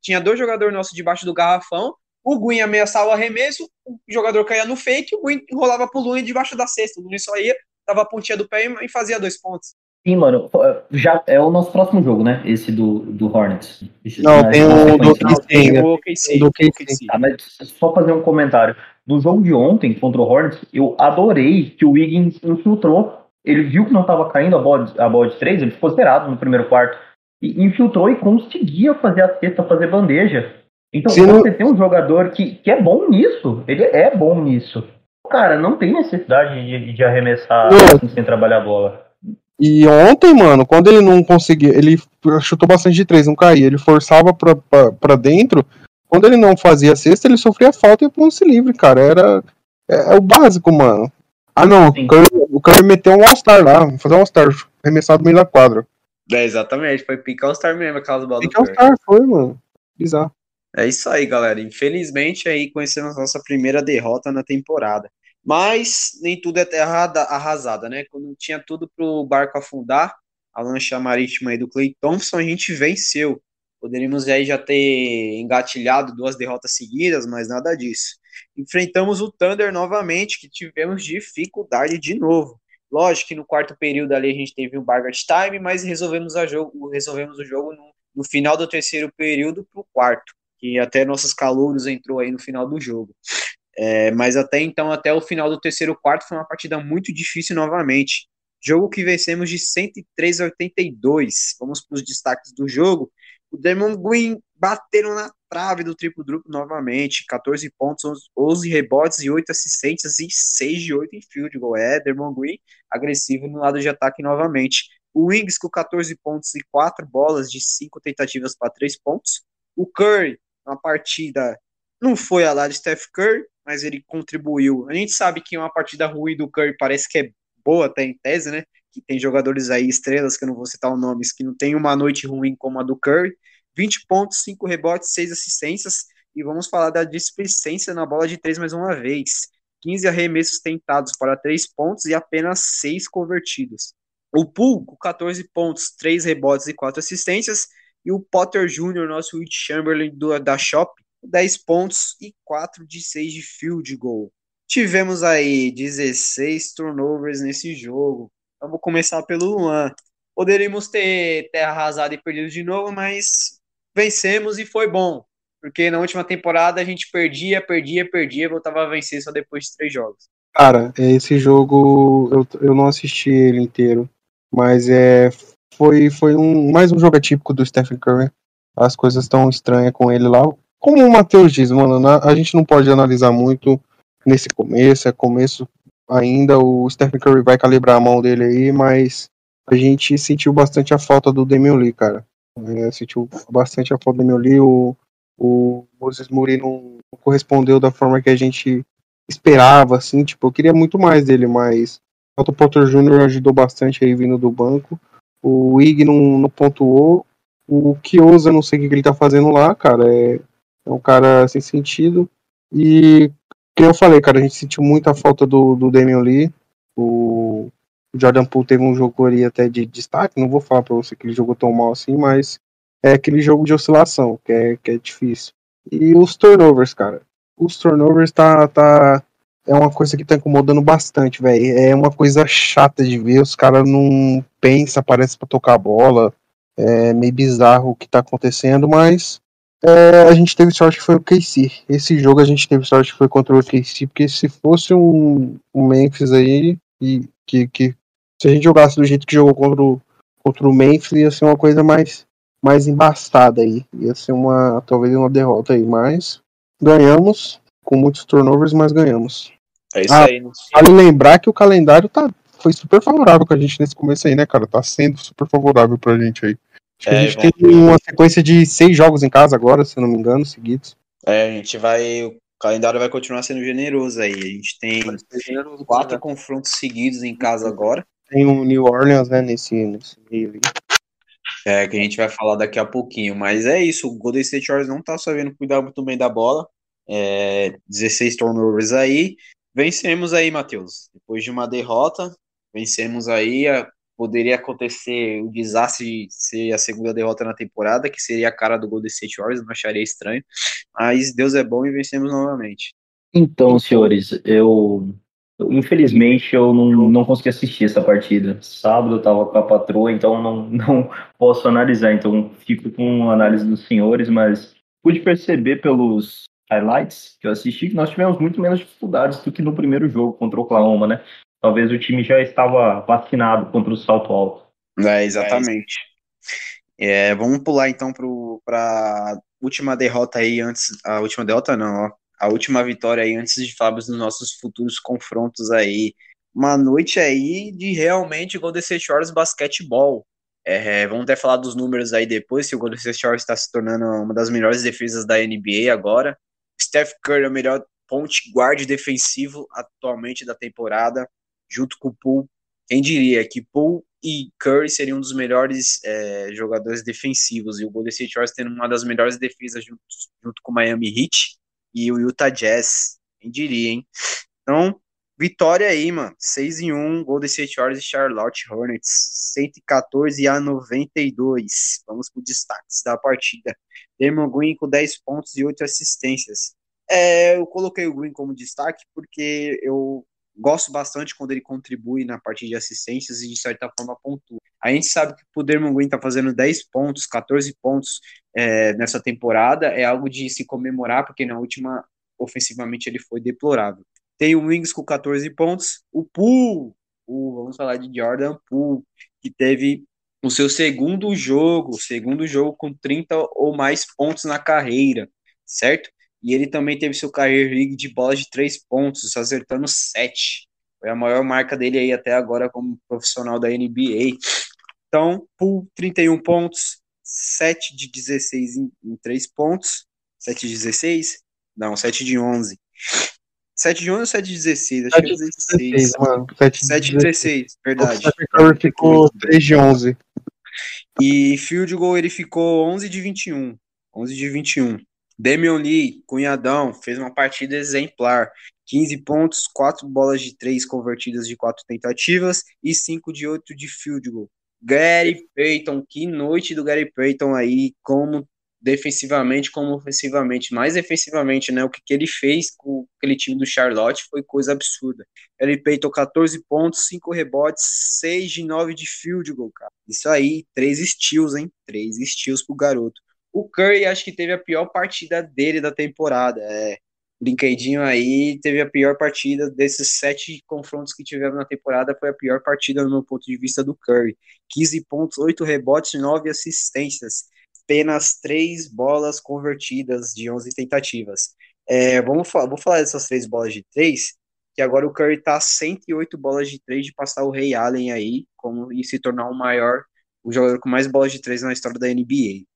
tinha dois jogadores nossos debaixo do garrafão. O Guin ameaçava o arremesso, o jogador caía no fake, o Guin enrolava pro Lune debaixo da cesta. O Lune só ia, dava a pontinha do pé e fazia dois pontos. Sim, mano. Já é o nosso próximo jogo, né? Esse do, do Hornets. Não, Na- tem o do sequência. Não, tem ainda. o OKC. Do o OKC. OKC. Ah, mas só fazer um comentário. No jogo de ontem contra o Hornets, eu adorei que o Wiggins infiltrou. Ele viu que não estava caindo a bola, de, a bola de três, ele ficou zerado no primeiro quarto. E infiltrou e conseguia fazer a cesta, fazer bandeja. Então, Sim. você tem um jogador que, que é bom nisso. Ele é bom nisso. Cara, não tem necessidade de, de arremessar Não. assim, sem trabalhar a bola. E ontem, mano, quando ele não conseguia, ele chutou bastante de três, não caía, ele forçava pra, pra, pra dentro. Quando ele não fazia cesta, ele sofria falta e ia pro lance livre, cara. Era é, é o básico, mano. Ah, não, Sim. o Curry, o Curry meteu um All-Star lá, fazer um All-Star, arremessado no meio da quadra. É, exatamente, foi picar o Star mesmo, aquelas bolas Curry. All-Star foi, mano. Bizarro. É isso aí, galera. Infelizmente, aí conhecemos nossa primeira derrota na temporada. Mas nem tudo é terra arrasada, né? Quando tinha tudo pro barco afundar, a lancha marítima aí do Clay Thompson, a gente venceu. Poderíamos aí já ter engatilhado duas derrotas seguidas, mas nada disso. Enfrentamos o Thunder novamente, que tivemos dificuldade de novo. Lógico que no quarto período ali a gente teve um bargate time, mas resolvemos, a jogo, resolvemos o jogo no, no final do terceiro período pro quarto que até nossos calouros entrou aí no final do jogo. É, mas até então, até o final do terceiro quarto, foi uma partida muito difícil novamente. Jogo que vencemos de 103 a 82. Vamos para os destaques do jogo. O Demon Green bateram na trave do triplo-duplo novamente. 14 pontos, 11 rebotes e 8 assistências e 6 de 8 em field goal. É, Demon Green agressivo no lado de ataque novamente. O Wings com 14 pontos e 4 bolas de 5 tentativas para 3 pontos. O Curry uma partida não foi a lá de Steph Curry, mas ele contribuiu. A gente sabe que uma partida ruim do Curry parece que é boa até em tese, né? Que tem jogadores aí, estrelas, que eu não vou citar os nomes, que não tem uma noite ruim como a do Curry. 20 pontos, 5 rebotes, 6 assistências. E vamos falar da displicência na bola de 3 mais uma vez. 15 arremessos tentados para 3 pontos e apenas 6 convertidos. O Poole, com 14 pontos, 3 rebotes e 4 assistências e o Potter Jr., nosso Will Chamberlain do, da Shop, 10 pontos e 4 de 6 de field goal. Tivemos aí 16 turnovers nesse jogo. Vamos começar pelo Luan. Poderíamos ter terra arrasada e perdido de novo, mas vencemos e foi bom. Porque na última temporada a gente perdia, perdia, perdia, voltava a vencer só depois de três jogos. Cara, esse jogo eu, eu não assisti ele inteiro, mas é foi foi um mais um jogo atípico do Stephen Curry. As coisas estão estranhas com ele lá. Como o Matheus diz, mano, a gente não pode analisar muito nesse começo, é começo ainda, o Stephen Curry vai calibrar a mão dele aí, mas a gente sentiu bastante a falta do Damian Lee, cara. É, sentiu bastante a falta do Damian Lee, o, o Moses Muri não correspondeu da forma que a gente esperava, assim, tipo, eu queria muito mais dele, mas o Otto Porter Jr. ajudou bastante aí vindo do banco, o Ig não, não pontuou, o Kiosa, não sei o que ele tá fazendo lá, cara, é, é um cara sem sentido, e que eu falei, cara, a gente sentiu muita falta do, do Damian Lee, o Jordan Poole teve um jogo ali até de destaque, não vou falar pra você que ele jogou tão mal assim, mas é aquele jogo de oscilação, que é, que é difícil. E os turnovers, cara, os turnovers tá, tá é uma coisa que tá incomodando bastante, velho. É uma coisa chata de ver, os caras não pensam, parece para tocar a bola. É meio bizarro o que tá acontecendo, mas é, a gente teve sorte que foi o KC. Esse jogo a gente teve sorte que foi contra o KC, porque se fosse um, um Memphis aí, e que, que se a gente jogasse do jeito que jogou contra o, contra o Memphis, ia ser uma coisa mais, mais embastada aí. Ia ser uma, talvez uma derrota aí, mas ganhamos, com muitos turnovers, mas ganhamos. É isso ah, aí. Não vale lembrar que o calendário tá, foi super favorável com a gente nesse começo aí, né, cara? Tá sendo super favorável pra gente aí. Acho é, a gente tem uma sequência de seis jogos em casa agora, se eu não me engano, seguidos. É, a gente vai. O calendário vai continuar sendo generoso aí. A gente tem quatro né? confrontos seguidos em casa agora. Tem o New Orleans, né, nesse, nesse meio aí. É, que a gente vai falar daqui a pouquinho. Mas é isso, o Golden State Warriors não tá sabendo cuidar muito bem da bola. É, 16 turnovers aí. Vencemos aí, Matheus. Depois de uma derrota, vencemos aí. Poderia acontecer o desastre de ser a segunda derrota na temporada, que seria a cara do Golden State Warriors, não acharia estranho. Mas Deus é bom e vencemos novamente. Então, senhores, eu Infelizmente eu não, não consegui assistir essa partida. Sábado eu tava com a patroa, então não, não posso analisar. Então fico com a análise dos senhores, mas pude perceber pelos highlights que eu assisti que nós tivemos muito menos dificuldades do que no primeiro jogo contra o Oklahoma, né? Talvez o time já estava vacinado contra o salto alto. É, exatamente. É, vamos pular então para a última derrota aí antes. A última derrota não, ó a última vitória aí antes de falarmos dos nossos futuros confrontos aí. Uma noite aí de realmente Golden State Warriors basquetebol. É, vamos até falar dos números aí depois, se o Golden State Warriors está se tornando uma das melhores defesas da NBA agora. Steph Curry é o melhor ponte guard defensivo atualmente da temporada, junto com o Poole. Quem diria que Poole e Curry seriam um dos melhores é, jogadores defensivos, e o Golden State Warriors tendo uma das melhores defesas junto, junto com o Miami Heat e o Utah Jazz. Quem diria, hein? Então, vitória aí, mano. 6 em 1, Golden State Warriors e Charlotte Hornets. 114 a 92. Vamos para os destaques da partida. Damon Green com 10 pontos e 8 assistências. É, eu coloquei o Green como destaque porque eu gosto bastante quando ele contribui na parte de assistências e de certa forma pontua. A gente sabe que o Dermon Green tá fazendo 10 pontos, 14 pontos é, nessa temporada, é algo de se comemorar, porque na última, ofensivamente, ele foi deplorável. Tem o Wings com 14 pontos, o Poole, vamos falar de Jordan Poole, que teve o seu segundo jogo, segundo jogo com 30 ou mais pontos na carreira, certo? E ele também teve seu career league de bolas de três pontos, acertando sete. Foi a maior marca dele aí até agora como profissional da NBA. Então, Pool 31 pontos, 7 de 16 em, em 3 pontos. 7 de 16? Não, 7 de 11. 7 de 11 ou 7 de 16? Acho 7 que é 16. 16 mano. 7 de 16, verdade. O ficou 3 de 11. E field goal ele ficou 11 de 21. 11 de 21. Damian Lee, cunhadão, fez uma partida exemplar. 15 pontos, 4 bolas de 3 convertidas de 4 tentativas e 5 de 8 de field goal. Gary Payton, que noite do Gary Payton aí, como defensivamente, como ofensivamente, mais defensivamente, né? O que, que ele fez com aquele time do Charlotte foi coisa absurda. Gary Payton, 14 pontos, 5 rebotes, 6 de 9 de field goal, cara. Isso aí, 3 steals, hein? 3 steals pro garoto. O Curry acho que teve a pior partida dele da temporada. É, brinquedinho aí, teve a pior partida desses sete confrontos que tivemos na temporada, foi a pior partida no meu ponto de vista do Curry. 15 pontos, 8 rebotes, 9 assistências, apenas 3 bolas convertidas de 11 tentativas. É, vamos falar, vou falar dessas três bolas de três, que agora o Curry tá 108 bolas de três de passar o Ray Allen aí, como, e se tornar o maior, o jogador com mais bolas de três na história da NBA.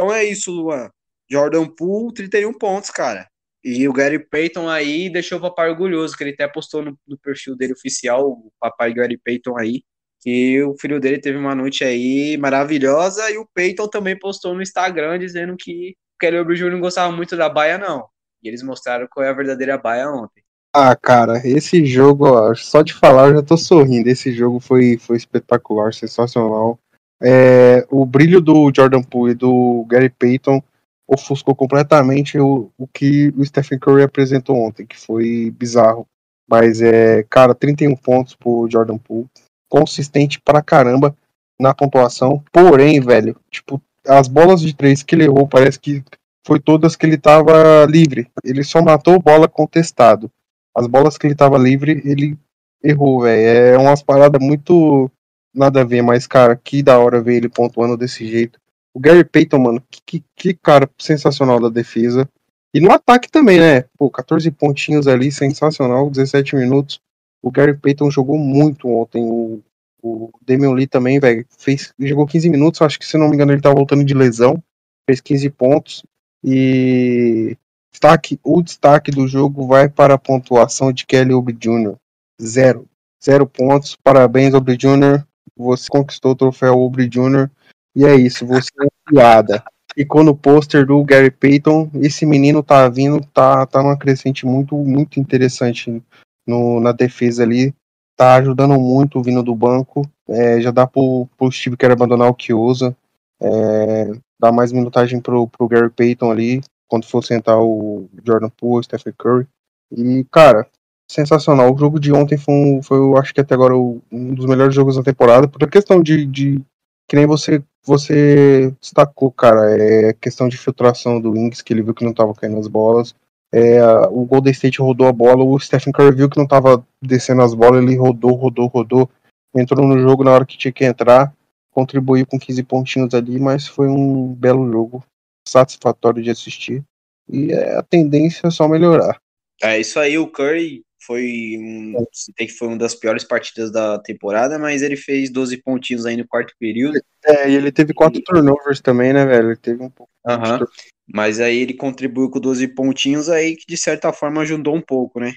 Então é isso, Luan. Jordan Poole, 31 pontos, cara. E o Gary Payton aí deixou o papai orgulhoso, que ele até postou no, no perfil dele oficial, o papai Gary Payton aí, que o filho dele teve uma noite aí maravilhosa, e o Payton também postou no Instagram dizendo que o Kelly Oubre não gostava muito da baia, não. E eles mostraram qual é a verdadeira baia ontem. Ah, cara, esse jogo, ó, só de falar eu já tô sorrindo. Esse jogo foi, foi espetacular, sensacional. É, o brilho do Jordan Poole e do Gary Payton ofuscou completamente o, o que o Stephen Curry apresentou ontem, que foi bizarro. Mas é, cara, 31 pontos pro Jordan Poole, consistente pra caramba na pontuação. Porém, velho, tipo, as bolas de três que ele errou, parece que foi todas que ele tava livre. Ele só matou bola contestado. As bolas que ele tava livre, ele errou, velho. É umas paradas muito nada a ver, mas, cara, que da hora ver ele pontuando desse jeito. O Gary Payton, mano, que, que, que, cara sensacional da defesa. E no ataque também, né? Pô, 14 pontinhos ali, sensacional, 17 minutos. O Gary Payton jogou muito ontem. O, o Damian Lee também, velho, fez, jogou 15 minutos, acho que se não me engano ele tá voltando de lesão. Fez 15 pontos. E destaque, o destaque do jogo vai para a pontuação de Kelly Oubre Jr. Zero. Zero pontos. Parabéns, Oubre Jr. Você conquistou o troféu Oubre Jr. E é isso, você é piada. Ficou no pôster do Gary Payton. Esse menino tá vindo, tá, tá numa crescente muito, muito interessante no, na defesa ali. Tá ajudando muito vindo do banco. É, já dá pro, pro Steve quer abandonar o que usa. É, dá mais minutagem pro, pro Gary Payton ali, quando for sentar o Jordan Poole, Stephen Curry. E, cara, sensacional. O jogo de ontem foi, um, foi eu acho que até agora, um dos melhores jogos da temporada, por questão de, de que nem você você destacou, cara, é questão de filtração do Wings, que ele viu que não tava caindo as bolas. É, o Golden State rodou a bola, o Stephen Curry viu que não tava descendo as bolas, ele rodou, rodou, rodou, entrou no jogo na hora que tinha que entrar, contribuiu com 15 pontinhos ali, mas foi um belo jogo, satisfatório de assistir. E é, a tendência é só melhorar. É isso aí, o Curry foi um, tem que foi uma das piores partidas da temporada, mas ele fez 12 pontinhos aí no quarto período. É, e ele teve quatro turnovers também, né, velho? Ele teve um pouco. Uhum. Mas aí ele contribuiu com 12 pontinhos aí, que de certa forma ajudou um pouco, né?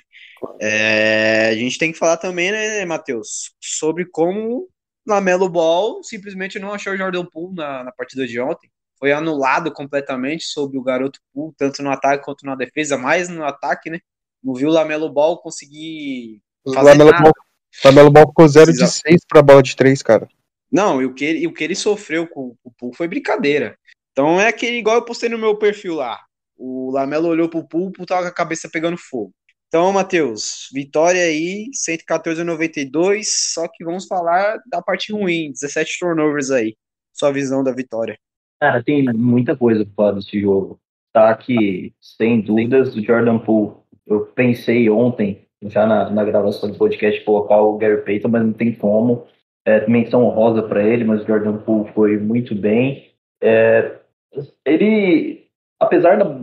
É, a gente tem que falar também, né, Matheus, sobre como Lamelo Ball simplesmente não achou o Jordan Poole na, na partida de ontem. Foi anulado completamente sobre o garoto Poole, tanto no ataque quanto na defesa, mais no ataque, né? Não viu o Lamelo Ball conseguir fazer Lamelo nada. Ball, Lamelo Ball ficou 0 de Precisa- 6 pra bola de 3, cara. Não, e o que, ele- o que ele sofreu com o Poole foi brincadeira. Então é aquele, igual eu postei no meu perfil lá. O Lamelo olhou pro Poole, o Poole tava com a cabeça pegando fogo. Então, Matheus, vitória aí, 114 a 92, só que vamos falar da parte ruim, 17 turnovers aí. Sua visão da vitória. Cara, tem muita coisa pra falar desse jogo. Tá que, sem dúvidas, o Jordan Poole. Eu pensei ontem, já na, na gravação do podcast, colocar o Gary Payton, mas não tem como. É, menção honrosa para ele, mas o Jordan Poole foi muito bem. É, ele, apesar da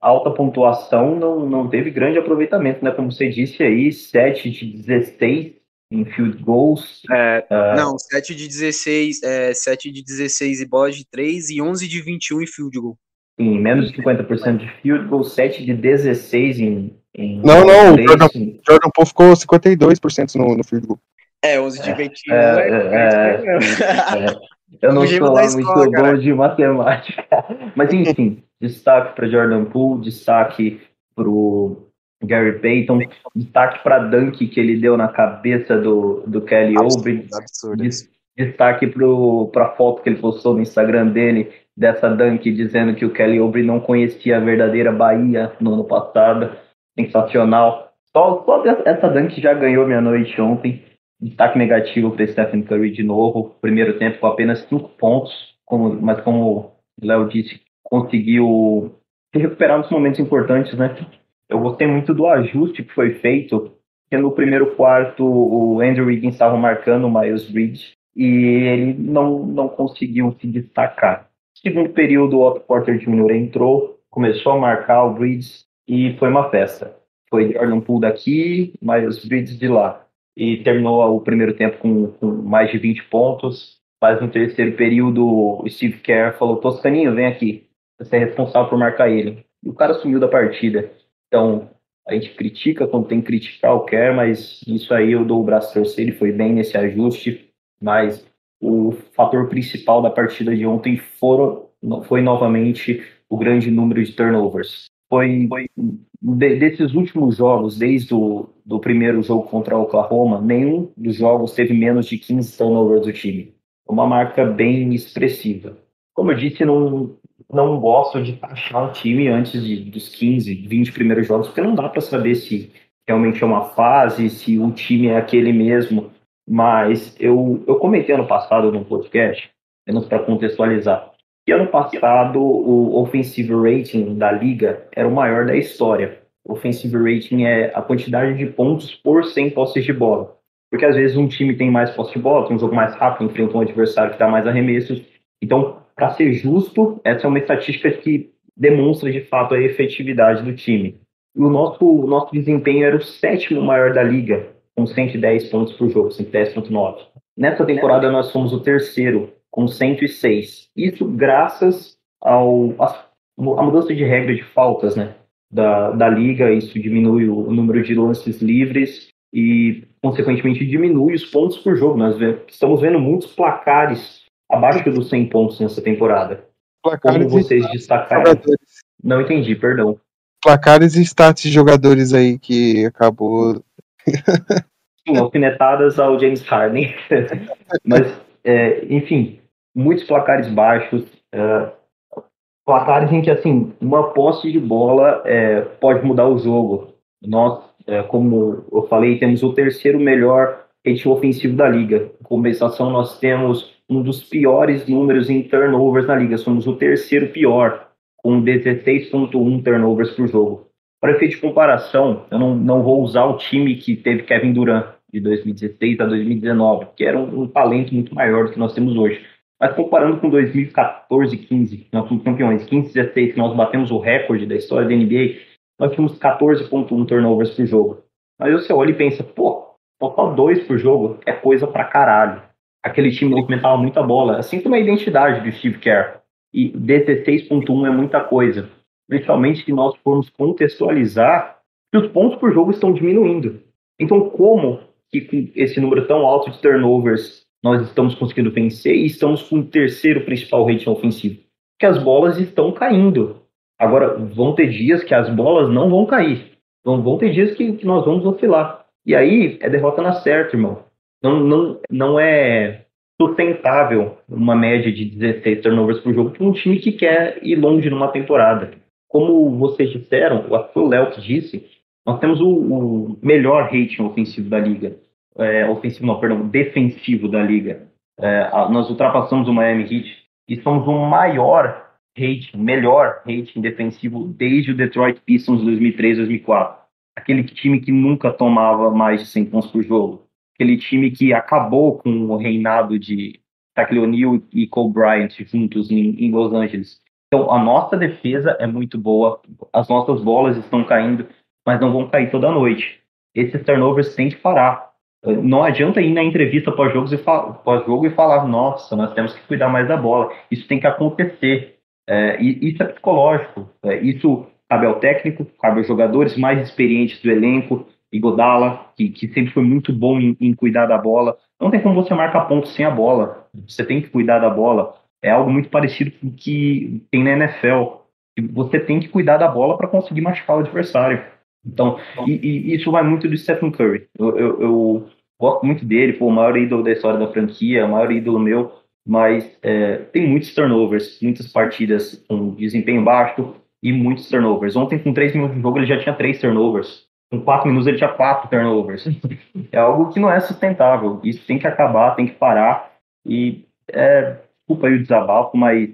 alta pontuação, não, não teve grande aproveitamento, né? Como você disse aí, 7 de 16 em field goals. É, Ah, Não, 7 de 16, é, 7 de 16 e bolas de 3 e 11 de 21 em field goal. Em menos de 50% de field goal, 7 de 16 em. em Não, não, o. Jordan, Jordan Poole ficou 52% no, no field goal. É, 11 de É, 21 é, é, é, é, É, eu não sou lá muito escola, bom cara. de matemática. Mas enfim, destaque para Jordan Poole, destaque para o Gary Payton, destaque para Dunk que ele deu na cabeça do, do Kelly Oubre, destaque para a foto que ele postou no Instagram dele, dessa Dunk dizendo que o Kelly Oubre não conhecia a verdadeira Bahia no ano passado. Sensacional. Só, só essa Dunk já ganhou minha noite ontem. Destaque negativo para Stephen Curry de novo. Primeiro tempo com apenas 5 pontos, como, mas como o Léo disse, conseguiu se recuperar nos momentos importantes, né? eu gostei muito do ajuste que foi feito, porque no primeiro quarto o Andrew Wiggins estava marcando o Miles Bridge e ele não, não conseguiu se destacar. Segundo período, o Otto Porter Jr. entrou, começou a marcar o Bridges e foi uma festa. Foi Jordan Poole daqui, Miles Bridges de lá. E terminou o primeiro tempo com, com mais de 20 pontos. Mas no terceiro período, o Steve Kerr falou: Toscaninho, vem aqui. Você é responsável por marcar ele. E o cara sumiu da partida. Então, a gente critica quando tem que criticar o Kerr, mas isso aí eu dou o braço torcer. Ele foi bem nesse ajuste. Mas o fator principal da partida de ontem foram, foi novamente o grande número de turnovers. Foi, foi de, desses últimos jogos, desde o do primeiro jogo contra o Oklahoma, nenhum dos jogos teve menos de 15 turnovers do time. Uma marca bem expressiva. Como eu disse, não, não gosto de taxar um time antes de, dos 15, 20 primeiros jogos, porque não dá para saber se realmente é uma fase, se o time é aquele mesmo. Mas eu, eu comentei ano passado no podcast, menos para contextualizar, que ano passado o offensive rating da liga era o maior da história. O offensive rating é a quantidade de pontos por 100 posses de bola. Porque às vezes um time tem mais posse de bola, tem um jogo mais rápido, enfrenta um adversário que dá mais arremessos. Então, para ser justo, essa é uma estatística que demonstra de fato a efetividade do time. E o nosso, o nosso desempenho era o sétimo maior da liga, com 110 pontos por jogo, 110.9. Nessa temporada nós fomos o terceiro, com 106. Isso graças ao a, a mudança de regra de faltas, né? Da, da liga, isso diminui o, o número de lances livres e, consequentemente, diminui os pontos por jogo. Nós estamos vendo muitos placares abaixo dos 100 pontos nessa temporada. Placares Como vocês destacaram. Não entendi, perdão. Placares e status de jogadores aí que acabou. Sim, alfinetadas ao James Harden. Mas, é, enfim, muitos placares baixos, é, placares em que assim uma posse de bola é, pode mudar o jogo. Nós, é, como eu falei, temos o terceiro melhor rating ofensivo da liga. Em compensação, nós temos um dos piores números em turnovers na liga. Somos o terceiro pior, com 16.1 turnovers por jogo. Para efeito de comparação, eu não, não vou usar o time que teve Kevin Durant de 2016 a 2019, que era um, um talento muito maior do que nós temos hoje. Mas comparando com 2014 15, que nós fomos campeões, 15 16, que nós batemos o recorde da história da NBA, nós tínhamos 14.1 turnovers por jogo. Mas você olha e pensa, pô, total 2 por jogo é coisa pra caralho. Aquele time movimentava muita bola, assim como a identidade do Steve Kerr. E 16.1 é muita coisa. Principalmente se nós formos contextualizar que os pontos por jogo estão diminuindo. Então, como que com esse número tão alto de turnovers nós estamos conseguindo vencer e estamos com o terceiro principal rating ofensivo. Que as bolas estão caindo. Agora, vão ter dias que as bolas não vão cair. Vão, vão ter dias que, que nós vamos oscilar. E aí é derrota na certa, irmão. Não, não, não é sustentável uma média de 16 turnovers por jogo para um time que quer ir longe numa temporada. Como vocês disseram, o Léo que disse, nós temos o, o melhor rating ofensivo da liga é, ofensivo, não, perdão, defensivo da liga. É, nós ultrapassamos o Miami Heat e somos o maior rating, melhor rating defensivo desde o Detroit Pistons 2003-2004. Aquele time que nunca tomava mais de 100 pontos por jogo. Aquele time que acabou com o reinado de Shaquille O'Neal e Kobe Bryant juntos em, em Los Angeles. Então, a nossa defesa é muito boa, as nossas bolas estão caindo, mas não vão cair toda noite. Esses turnovers têm que parar. Não adianta ir na entrevista pós-jogo e, pós e falar, nossa, nós temos que cuidar mais da bola. Isso tem que acontecer. É, isso é psicológico. É, isso cabe ao técnico, cabe aos jogadores mais experientes do elenco, Igodala, que, que sempre foi muito bom em, em, cuidar da bola. Não tem como você marcar pontos sem a bola. Você tem que cuidar da bola. É algo muito parecido com o que tem na NFL. Você tem que cuidar da bola para conseguir machucar o adversário. Então, e, e, isso vai muito do Stephen Curry. Eu, eu, eu, gosto muito dele, pô, o maior ídolo da história da franquia, o maior ídolo meu, mas é, tem muitos turnovers, muitas partidas com desempenho baixo e muitos turnovers. Ontem, com 3 minutos de jogo, ele já tinha 3 turnovers. Com 4 minutos, ele tinha 4 turnovers. é algo que não é sustentável. Isso tem que acabar, tem que parar. E, é, desculpa aí o desabafo, mas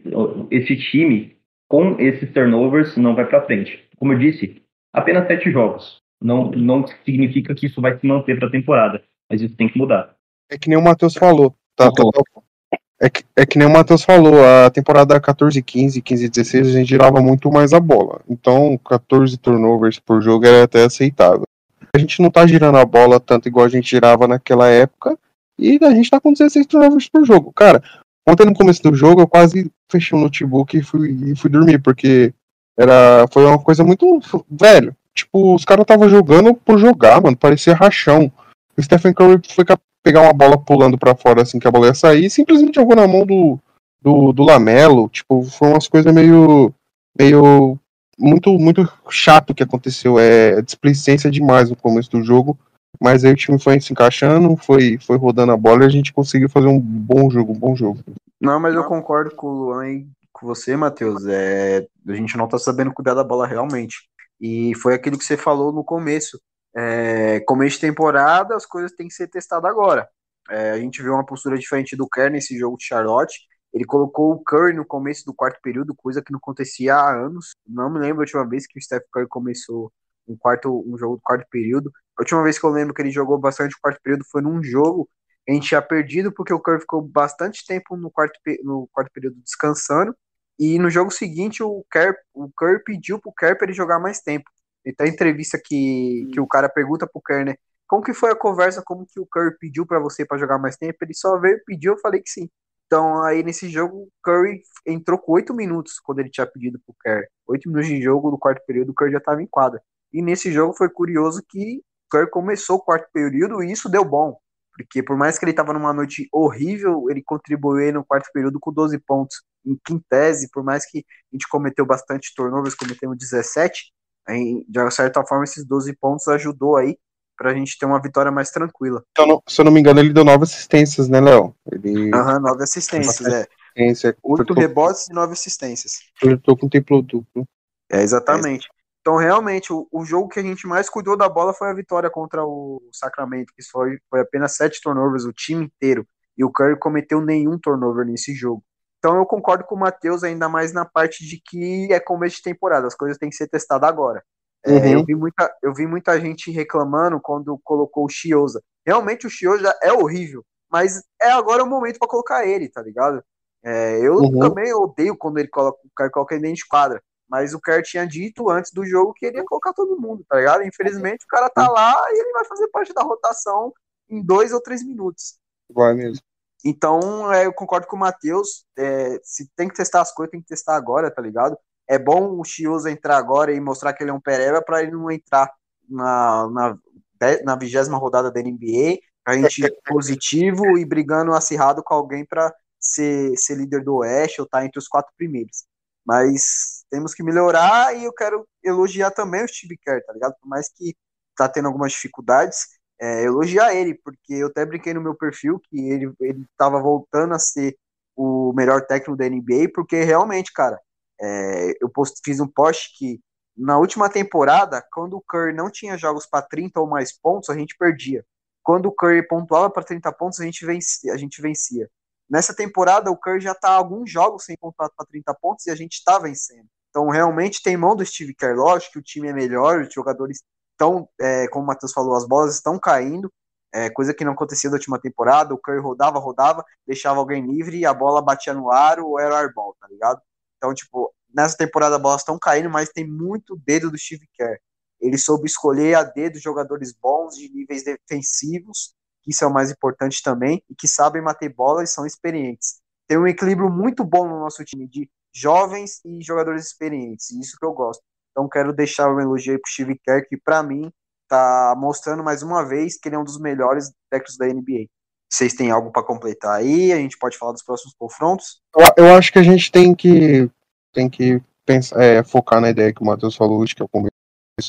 esse time, com esses turnovers, não vai para frente. Como eu disse, apenas sete jogos. Não, não significa que isso vai se manter para a temporada, mas isso tem que mudar. É que nem o Matheus falou. Tá, tá, tá, é, que, é que nem o Matheus falou, a temporada 14-15, 15-16 a gente girava muito mais a bola. Então, 14 turnovers por jogo era até aceitável. A gente não tá girando a bola tanto igual a gente girava naquela época, e a gente tá com 16 turnovers por jogo. Cara, ontem no começo do jogo eu quase fechei o notebook e fui, e fui dormir, porque era, foi uma coisa muito. Velho, tipo, os caras estavam jogando por jogar, mano, parecia rachão. O Stephen Curry foi pegar uma bola pulando para fora assim que a bola ia sair e simplesmente jogou na mão do, do, do Lamelo. Tipo, foi umas coisas meio. meio. muito, muito chato que aconteceu. É displicência demais no começo do jogo. Mas aí o time foi se encaixando, foi, foi rodando a bola e a gente conseguiu fazer um bom jogo, um bom jogo. Não, mas eu concordo com o Luan e com você, Matheus. É, a gente não tá sabendo cuidar da bola realmente. E foi aquilo que você falou no começo é, começo de temporada, as coisas têm que ser testadas agora. É, a gente viu uma postura diferente do Kerr nesse jogo de Charlotte. Ele colocou o Curry no começo do quarto período, coisa que não acontecia há anos. Não me lembro a última vez que o Steph Curry começou um, quarto, um jogo do quarto período. A última vez que eu lembro que ele jogou bastante o quarto período foi num jogo a gente tinha perdido porque o Curry ficou bastante tempo no quarto, no quarto período descansando. E no jogo seguinte o, Kerr, o Curry pediu pro Kerr para ele jogar mais tempo. Então, a entrevista que, que o cara pergunta pro Kerr, né? Como que foi a conversa? Como que o Curry pediu para você para jogar mais tempo? Ele só veio pediu, eu falei que sim. Então, aí nesse jogo, o Curry entrou com oito minutos quando ele tinha pedido pro Kerr. Oito minutos de jogo no quarto período, o Curry já estava em quadra. E nesse jogo foi curioso que Curry começou o quarto período e isso deu bom. Porque por mais que ele estava numa noite horrível, ele contribuiu no quarto período com 12 pontos em quintese, por mais que a gente cometeu bastante turnovers, cometemos 17, de certa forma, esses 12 pontos ajudou aí para a gente ter uma vitória mais tranquila. Se eu, não, se eu não me engano, ele deu nove assistências, né, Léo? Ele... Aham, nove assistências, é. Assistência. Oito rebotes e nove assistências. Eu tô com triplo duplo. É, exatamente. Então, realmente, o, o, jogo que a gente mais cuidou da bola foi a vitória contra o Sacramento, que foi, foi apenas sete turnovers, o time inteiro. E o Curry cometeu nenhum turnover nesse jogo. Então eu concordo com o Matheus, ainda mais na parte de que é começo de temporada, as coisas têm que ser testadas agora. É, uhum. É, eu, vi muita, eu vi muita gente reclamando quando colocou o Chiosa. Realmente o Chiosa é horrível, mas é agora o momento para colocar ele, tá ligado? É, eu uhum. também odeio quando ele coloca o cara coloca ele dentro de quadra. Mas o Kerr tinha dito antes do jogo que ele ia colocar todo mundo, tá ligado? Infelizmente o cara tá lá e ele vai fazer parte da rotação em dois ou três minutos. Vai mesmo. Então, é, eu concordo com o Matheus. É, se tem que testar as coisas, tem que testar agora, tá ligado? É bom o Chiosa entrar agora e mostrar que ele é um pereba para ele não entrar na, na, na vigésima rodada da NBA, a gente positivo e brigando acirrado com alguém para ser, ser líder do Oeste ou estar tá entre os quatro primeiros. Mas temos que melhorar e eu quero elogiar também o Steve Kerr, tá ligado? Por mais que tá tendo algumas dificuldades, é, elogiar ele, porque eu até brinquei no meu perfil que ele, ele tava voltando a ser o melhor técnico da NBA, porque realmente, cara, é, eu post, fiz um post que na última temporada, quando o Curry não tinha jogos para 30 ou mais pontos, a gente perdia. Quando o Curry pontuava para 30 pontos, a gente, vencia, a gente vencia. Nessa temporada, o Curry já está alguns jogos sem pontuar para 30 pontos e a gente está vencendo. Então, realmente, tem mão do Steve Kerr. Lógico que o time é melhor, os jogadores estão, é, como o Matheus falou, as bolas estão caindo, é, coisa que não acontecia na última temporada. O Curry rodava, rodava, deixava alguém livre e a bola batia no aro ou era airball, tá ligado? Então, tipo, nessa temporada as bolas estão caindo, mas tem muito dedo do Steve Kerr. Ele soube escolher a dedo jogadores bons de níveis defensivos, que isso é o mais importante também, e que sabem bater bola e são experientes. Tem um equilíbrio muito bom no nosso time de jovens e jogadores experientes, e isso que eu gosto. Então quero deixar um elogio para o Steve Kerr, que para mim está mostrando mais uma vez que ele é um dos melhores técnicos da NBA. Vocês têm algo para completar aí? A gente pode falar dos próximos confrontos? Eu, eu acho que a gente tem que tem que pensar, é, focar na ideia que o Matheus falou hoje, que é o começo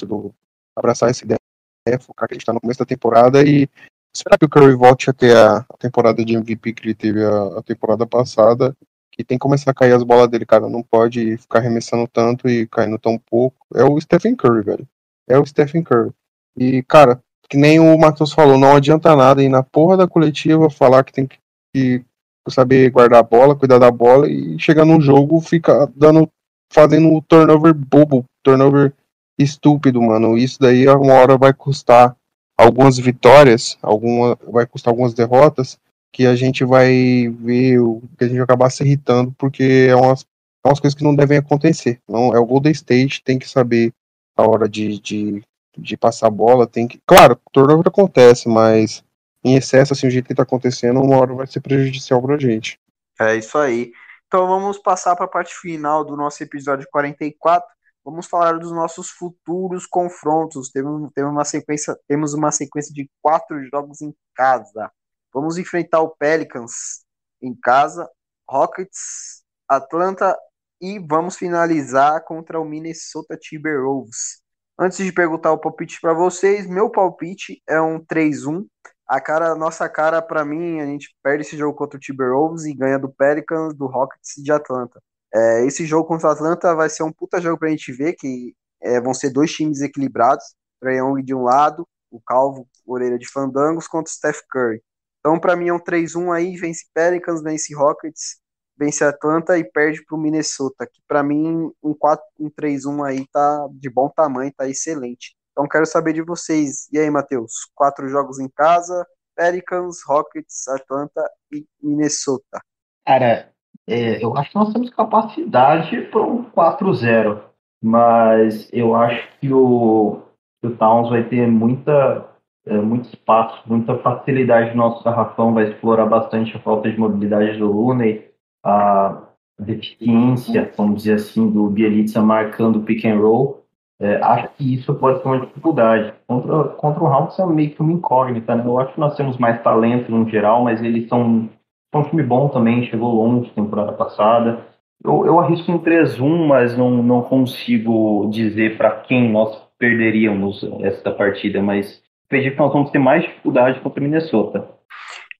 do abraçar essa ideia, é, focar que a gente está no começo da temporada e esperar que o Curry volte a ter a, temporada de MVP que ele teve a, a temporada passada que tem que começar a cair as bolas dele, cara. Não pode ficar arremessando tanto e caindo tão pouco. É o Stephen Curry, velho. É o Stephen Curry. E, cara, que nem o Matheus falou, não adianta nada ir na porra da coletiva falar que tem que saber guardar a bola, cuidar da bola e chegar no jogo ficar dando, fazendo turnover bobo, turnover estúpido, mano. Isso daí uma hora vai custar algumas vitórias, alguma, vai custar algumas derrotas, que a gente vai ver, que a gente vai acabar se irritando, porque é umas, é umas coisas que não devem acontecer. Não, é o Golden State, tem que saber a hora de, de, de passar a bola, tem que. Claro, turnover acontece, mas em excesso, assim, o jeito que tá acontecendo, uma hora vai ser prejudicial pra gente. É isso aí. Então vamos passar para a parte final do nosso episódio 44. Vamos falar dos nossos futuros confrontos. Temos, temos, uma, sequência, temos uma sequência de quatro jogos em casa. Vamos enfrentar o Pelicans em casa, Rockets, Atlanta e vamos finalizar contra o Minnesota Timberwolves. Antes de perguntar o palpite para vocês, meu palpite é um 3-1 a cara, nossa cara, para mim, a gente perde esse jogo contra o Timberwolves e ganha do Pelicans, do Rockets e de Atlanta. É, esse jogo contra o Atlanta vai ser um puta jogo pra gente ver, que é, vão ser dois times equilibrados, Trae Young de um lado, o Calvo, orelha de fandangos, contra o Steph Curry. Então, para mim, é um 3-1 aí, vence Pelicans, vence Rockets, vence Atlanta e perde pro Minnesota, que para mim, um 4 um 3-1 aí tá de bom tamanho, tá excelente. Então quero saber de vocês. E aí, Matheus? Quatro jogos em casa: Pelicans, Rockets, Atlanta e Minnesota. Cara, é, eu acho que nós temos capacidade para um 4-0, mas eu acho que o, o Towns vai ter muita, é, muito espaço, muita facilidade no nosso garrafão, vai explorar bastante a falta de mobilidade do Looney, a deficiência, vamos dizer assim, do Bielitsa marcando o pick and roll. É, acho que isso pode ser uma dificuldade. Contra, contra o Hawks é meio que uma incógnita, né? Eu acho que nós temos mais talento no geral, mas eles são, são um time bom também, chegou longe temporada passada. Eu, eu arrisco um 3-1, mas não, não consigo dizer para quem nós perderíamos essa partida, mas acredito que nós vamos ter mais dificuldade contra o Minnesota.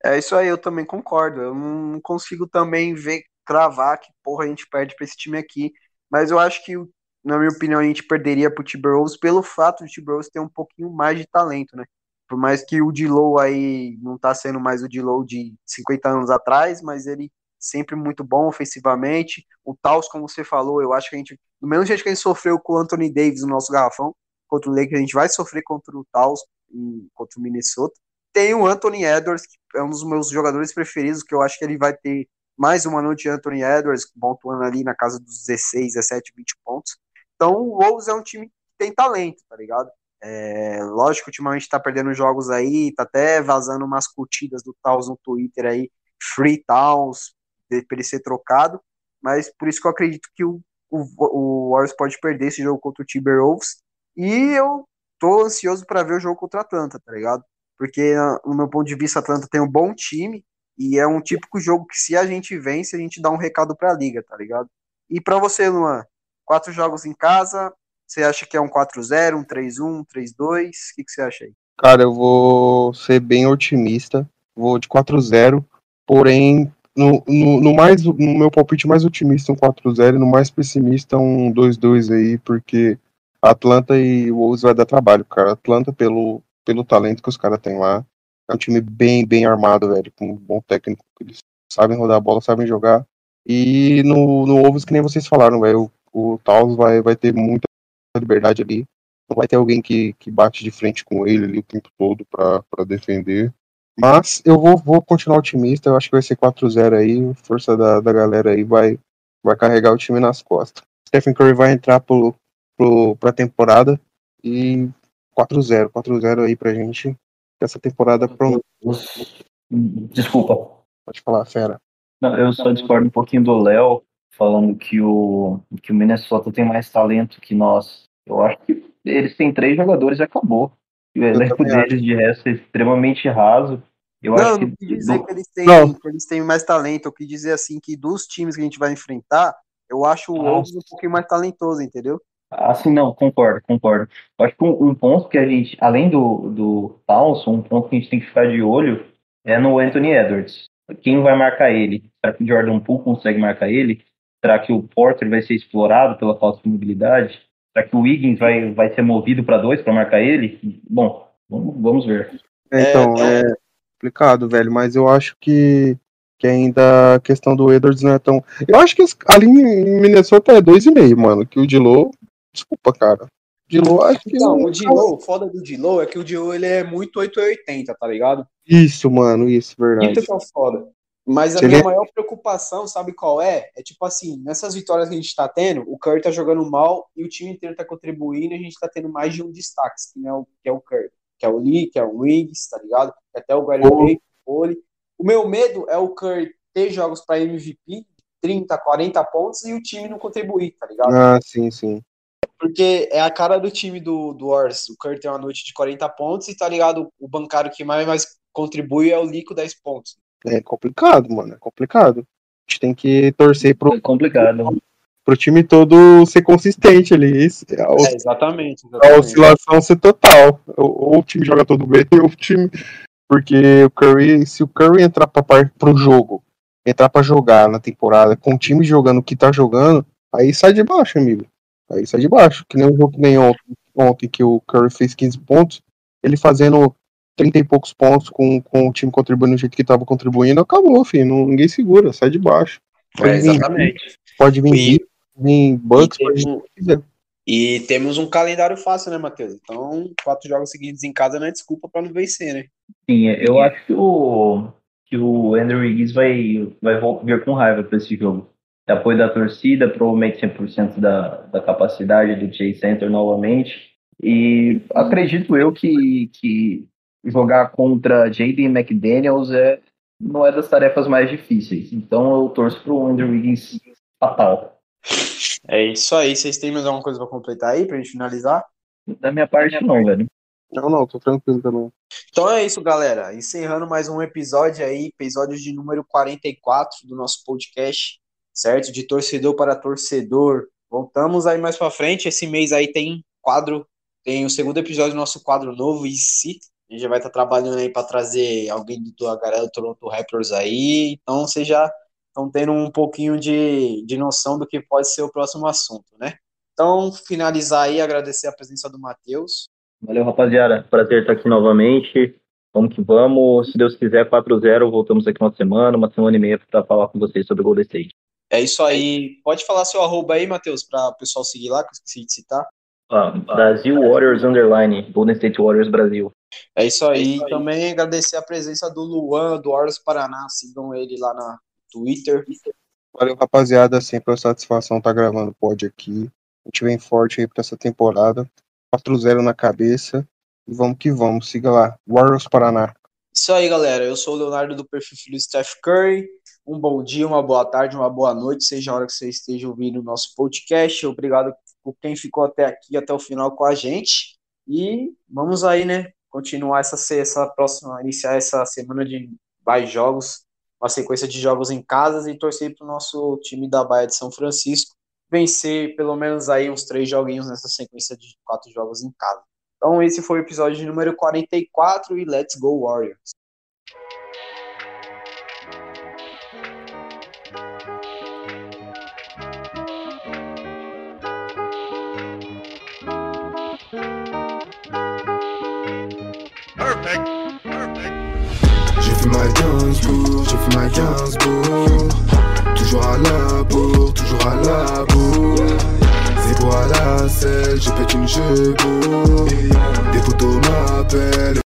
É isso aí, eu também concordo. Eu não consigo também ver, cravar que porra a gente perde para esse time aqui. Mas eu acho que na minha opinião, a gente perderia pro T-Burrows pelo fato de T-Burrows ter um pouquinho mais de talento, né? Por mais que o D-Low aí não tá sendo mais o D-Low de 50 anos atrás, mas ele sempre muito bom ofensivamente. O Taos, como você falou, eu acho que a gente, do mesmo jeito que a gente sofreu com o Anthony Davis no nosso garrafão, contra o Lakers, a gente vai sofrer contra o Taos, contra o Minnesota. Tem o Anthony Edwards, que é um dos meus jogadores preferidos, que eu acho que ele vai ter mais uma noite de Anthony Edwards, pontuando ali na casa dos 16, 17, 20 pontos. Então o Wolves é um time que tem talento, tá ligado? É, lógico, ultimamente tá perdendo jogos aí, tá até vazando umas curtidas do Taos no Twitter aí, Free Taos, para ele ser trocado, mas por isso que eu acredito que o, o, o Warriors pode perder esse jogo contra o Timberwolves, e eu tô ansioso para ver o jogo contra o Atlanta, tá ligado? Porque, no meu ponto de vista, a Atlanta tem um bom time, e é um típico jogo que se a gente vence, a gente dá um recado pra liga, tá ligado? E para você, Luan, Quatro jogos em casa. Você acha que é um 4-0, um 3-1, um 3-2? O que, que você acha aí? Cara, eu vou ser bem otimista. Vou de 4-0. Porém, no, no, no, mais, no meu palpite mais otimista, um 4-0. No mais pessimista, um 2-2 aí, porque Atlanta e Wolves vai dar trabalho, cara. Atlanta, pelo, pelo talento que os caras têm lá, é um time bem, bem armado, velho, com um bom técnico. Eles sabem rodar a bola, sabem jogar. E no, no Wolves, que nem vocês falaram, velho, o Taos vai, vai ter muita liberdade ali. Não vai ter alguém que, que bate de frente com ele ali o tempo todo para defender. Mas eu vou, vou continuar otimista, eu acho que vai ser 4-0 aí, força da, da galera aí vai, vai carregar o time nas costas. Stephen Curry vai entrar pro, pro, pra temporada e 4-0, 4-0 aí pra gente. Essa temporada pronto. Desculpa. Pode falar, fera. Não, eu só discordo um pouquinho do Léo falando que o, que o Minnesota tem mais talento que nós. Eu acho que eles têm três jogadores e acabou. E o elenco deles, de resto, é extremamente raso. Eu não, acho não que... quis dizer que eles, têm, que eles têm mais talento. Eu quis dizer assim que dos times que a gente vai enfrentar, eu acho o Wolves um pouquinho mais talentoso, entendeu? Assim, não, concordo, concordo. Eu acho que um, um, ponto que a gente, além do, do Townsend, um ponto que a gente tem que ficar de olho é no Anthony Edwards. Quem vai marcar ele? Será que o Jordan Poole consegue marcar ele? Será que o Porter vai ser explorado pela falta de mobilidade? Será que o Wiggins vai, vai ser movido para dois para marcar ele? Bom, vamos ver. É, então, é, é complicado, velho, mas eu acho que, que ainda a questão do Edwards não é tão. Eu acho que ali em Minnesota é 2,5, mano. Que o Dilo. Desculpa, cara. Dilo, acho que Então, não. o Dilo, o foda do Dilo é que o Dilo ele é muito 880, tá ligado? Isso, mano, isso, verdade. Isso que é foda. Mas a Se minha ele- maior preocupação, sabe qual é? É tipo assim, nessas vitórias que a gente tá tendo, o Curry tá jogando mal e o time inteiro tá contribuindo e a gente tá tendo mais de um destaque, que, é o, que é o Curry. Que é o Lee, que é o Wings, tá ligado? Até o Gary Oh. Payton, o. O meu medo é o Curry ter jogos pra MVP, 30, 40 pontos, e o time não contribuir, tá ligado? Ah, sim, sim. Porque é a cara do time do, do Warriors. O Curry tem uma noite de 40 pontos e tá ligado? O bancário que mais, mais contribui é o Lee com 10 pontos. É complicado, mano, é complicado. A gente tem que torcer pro, É complicado. pro time todo ser consistente ali. Isso, A, os- É, exatamente. a exatamente. oscilação ser total. Ou, ou o time joga todo bem, ou o time. Porque o Curry, se o Curry entrar pra, par- pro jogo, entrar pra jogar na temporada com o time jogando o que tá jogando, aí sai de baixo, amigo. Aí sai de baixo. Que nem o jogo que nem ontem, ontem que o Curry fez 15 pontos, ele fazendo 30 e poucos pontos com, com o time contribuindo do jeito que tava contribuindo, acabou, filho. Não, ninguém segura, sai de baixo. É, Pode vir, exatamente. pode vir, E- vir Bucks, e, pode vir temos, o que quiser. e temos um calendário fácil, né, Matheus? Então, quatro jogos seguidos em casa não é desculpa pra não vencer, né? Sim, eu acho que o, que o Andrew Wiggins vai, vai vir com raiva para esse jogo. Apoio da torcida, provavelmente 100% da, da capacidade do Chase Center novamente. E acredito eu que, que jogar contra Jaden McDaniels é, não é das tarefas mais difíceis. Então eu torço para o Andrew Wiggins fatal. É isso aí. Vocês têm mais alguma coisa pra completar aí pra gente finalizar? Da minha parte, não, velho. Não, não, tô tranquilo também. Então é isso, galera. Encerrando mais um episódio aí, episódio de número 44 do nosso podcast, certo? De torcedor para torcedor. Voltamos aí mais pra frente. Esse mês aí tem quadro, tem o segundo episódio do nosso quadro novo, e se a gente já vai estar trabalhando aí para trazer alguém do da galera do Toronto Raptors aí. Então vocês já estão tendo um pouquinho de, de noção do que pode ser o próximo assunto, né? Então, finalizar aí, agradecer a presença do Matheus. Valeu, rapaziada. Prazer estar aqui novamente. Vamos que vamos. Se Deus quiser, 4-0. Voltamos aqui uma semana, uma semana e meia para falar com vocês sobre o Golden State. É isso aí. Pode falar seu arroba aí, Matheus, para o pessoal seguir lá, que eu esqueci de citar. Ah, Brasil Warriors Underline. Golden State Warriors Brasil. É isso aí. Também agradecer a presença do Luan, do Horus Paraná. Sigam ele lá na Twitter. Valeu, rapaziada. Sempre uma satisfação estar gravando o pod aqui. A gente vem forte aí pra essa temporada. 4-0 na cabeça. E vamos que vamos. Siga lá. Warriors Paraná. Isso aí, galera. Eu sou o Leonardo do perfil Filho Steph Curry. Um bom dia, uma boa tarde, uma boa noite, seja a hora que você esteja ouvindo o nosso podcast. Obrigado por quem ficou até aqui, até o final com a gente. E vamos aí, né? Continuar essa, essa próxima, iniciar essa semana de mais jogos, uma sequência de jogos em casas e torcer para o nosso time da Baía de São Francisco vencer pelo menos aí uns três joguinhos nessa sequência de quatro jogos em casa. Então esse foi o episódio número 44 e let's go Warriors. Ma Gainsbourg, j'ai fait ma Gainsbourg Toujours à la bourre, toujours à la bourre. C'est quoi la selle, j'ai pète une chevaux Des photos m'appellent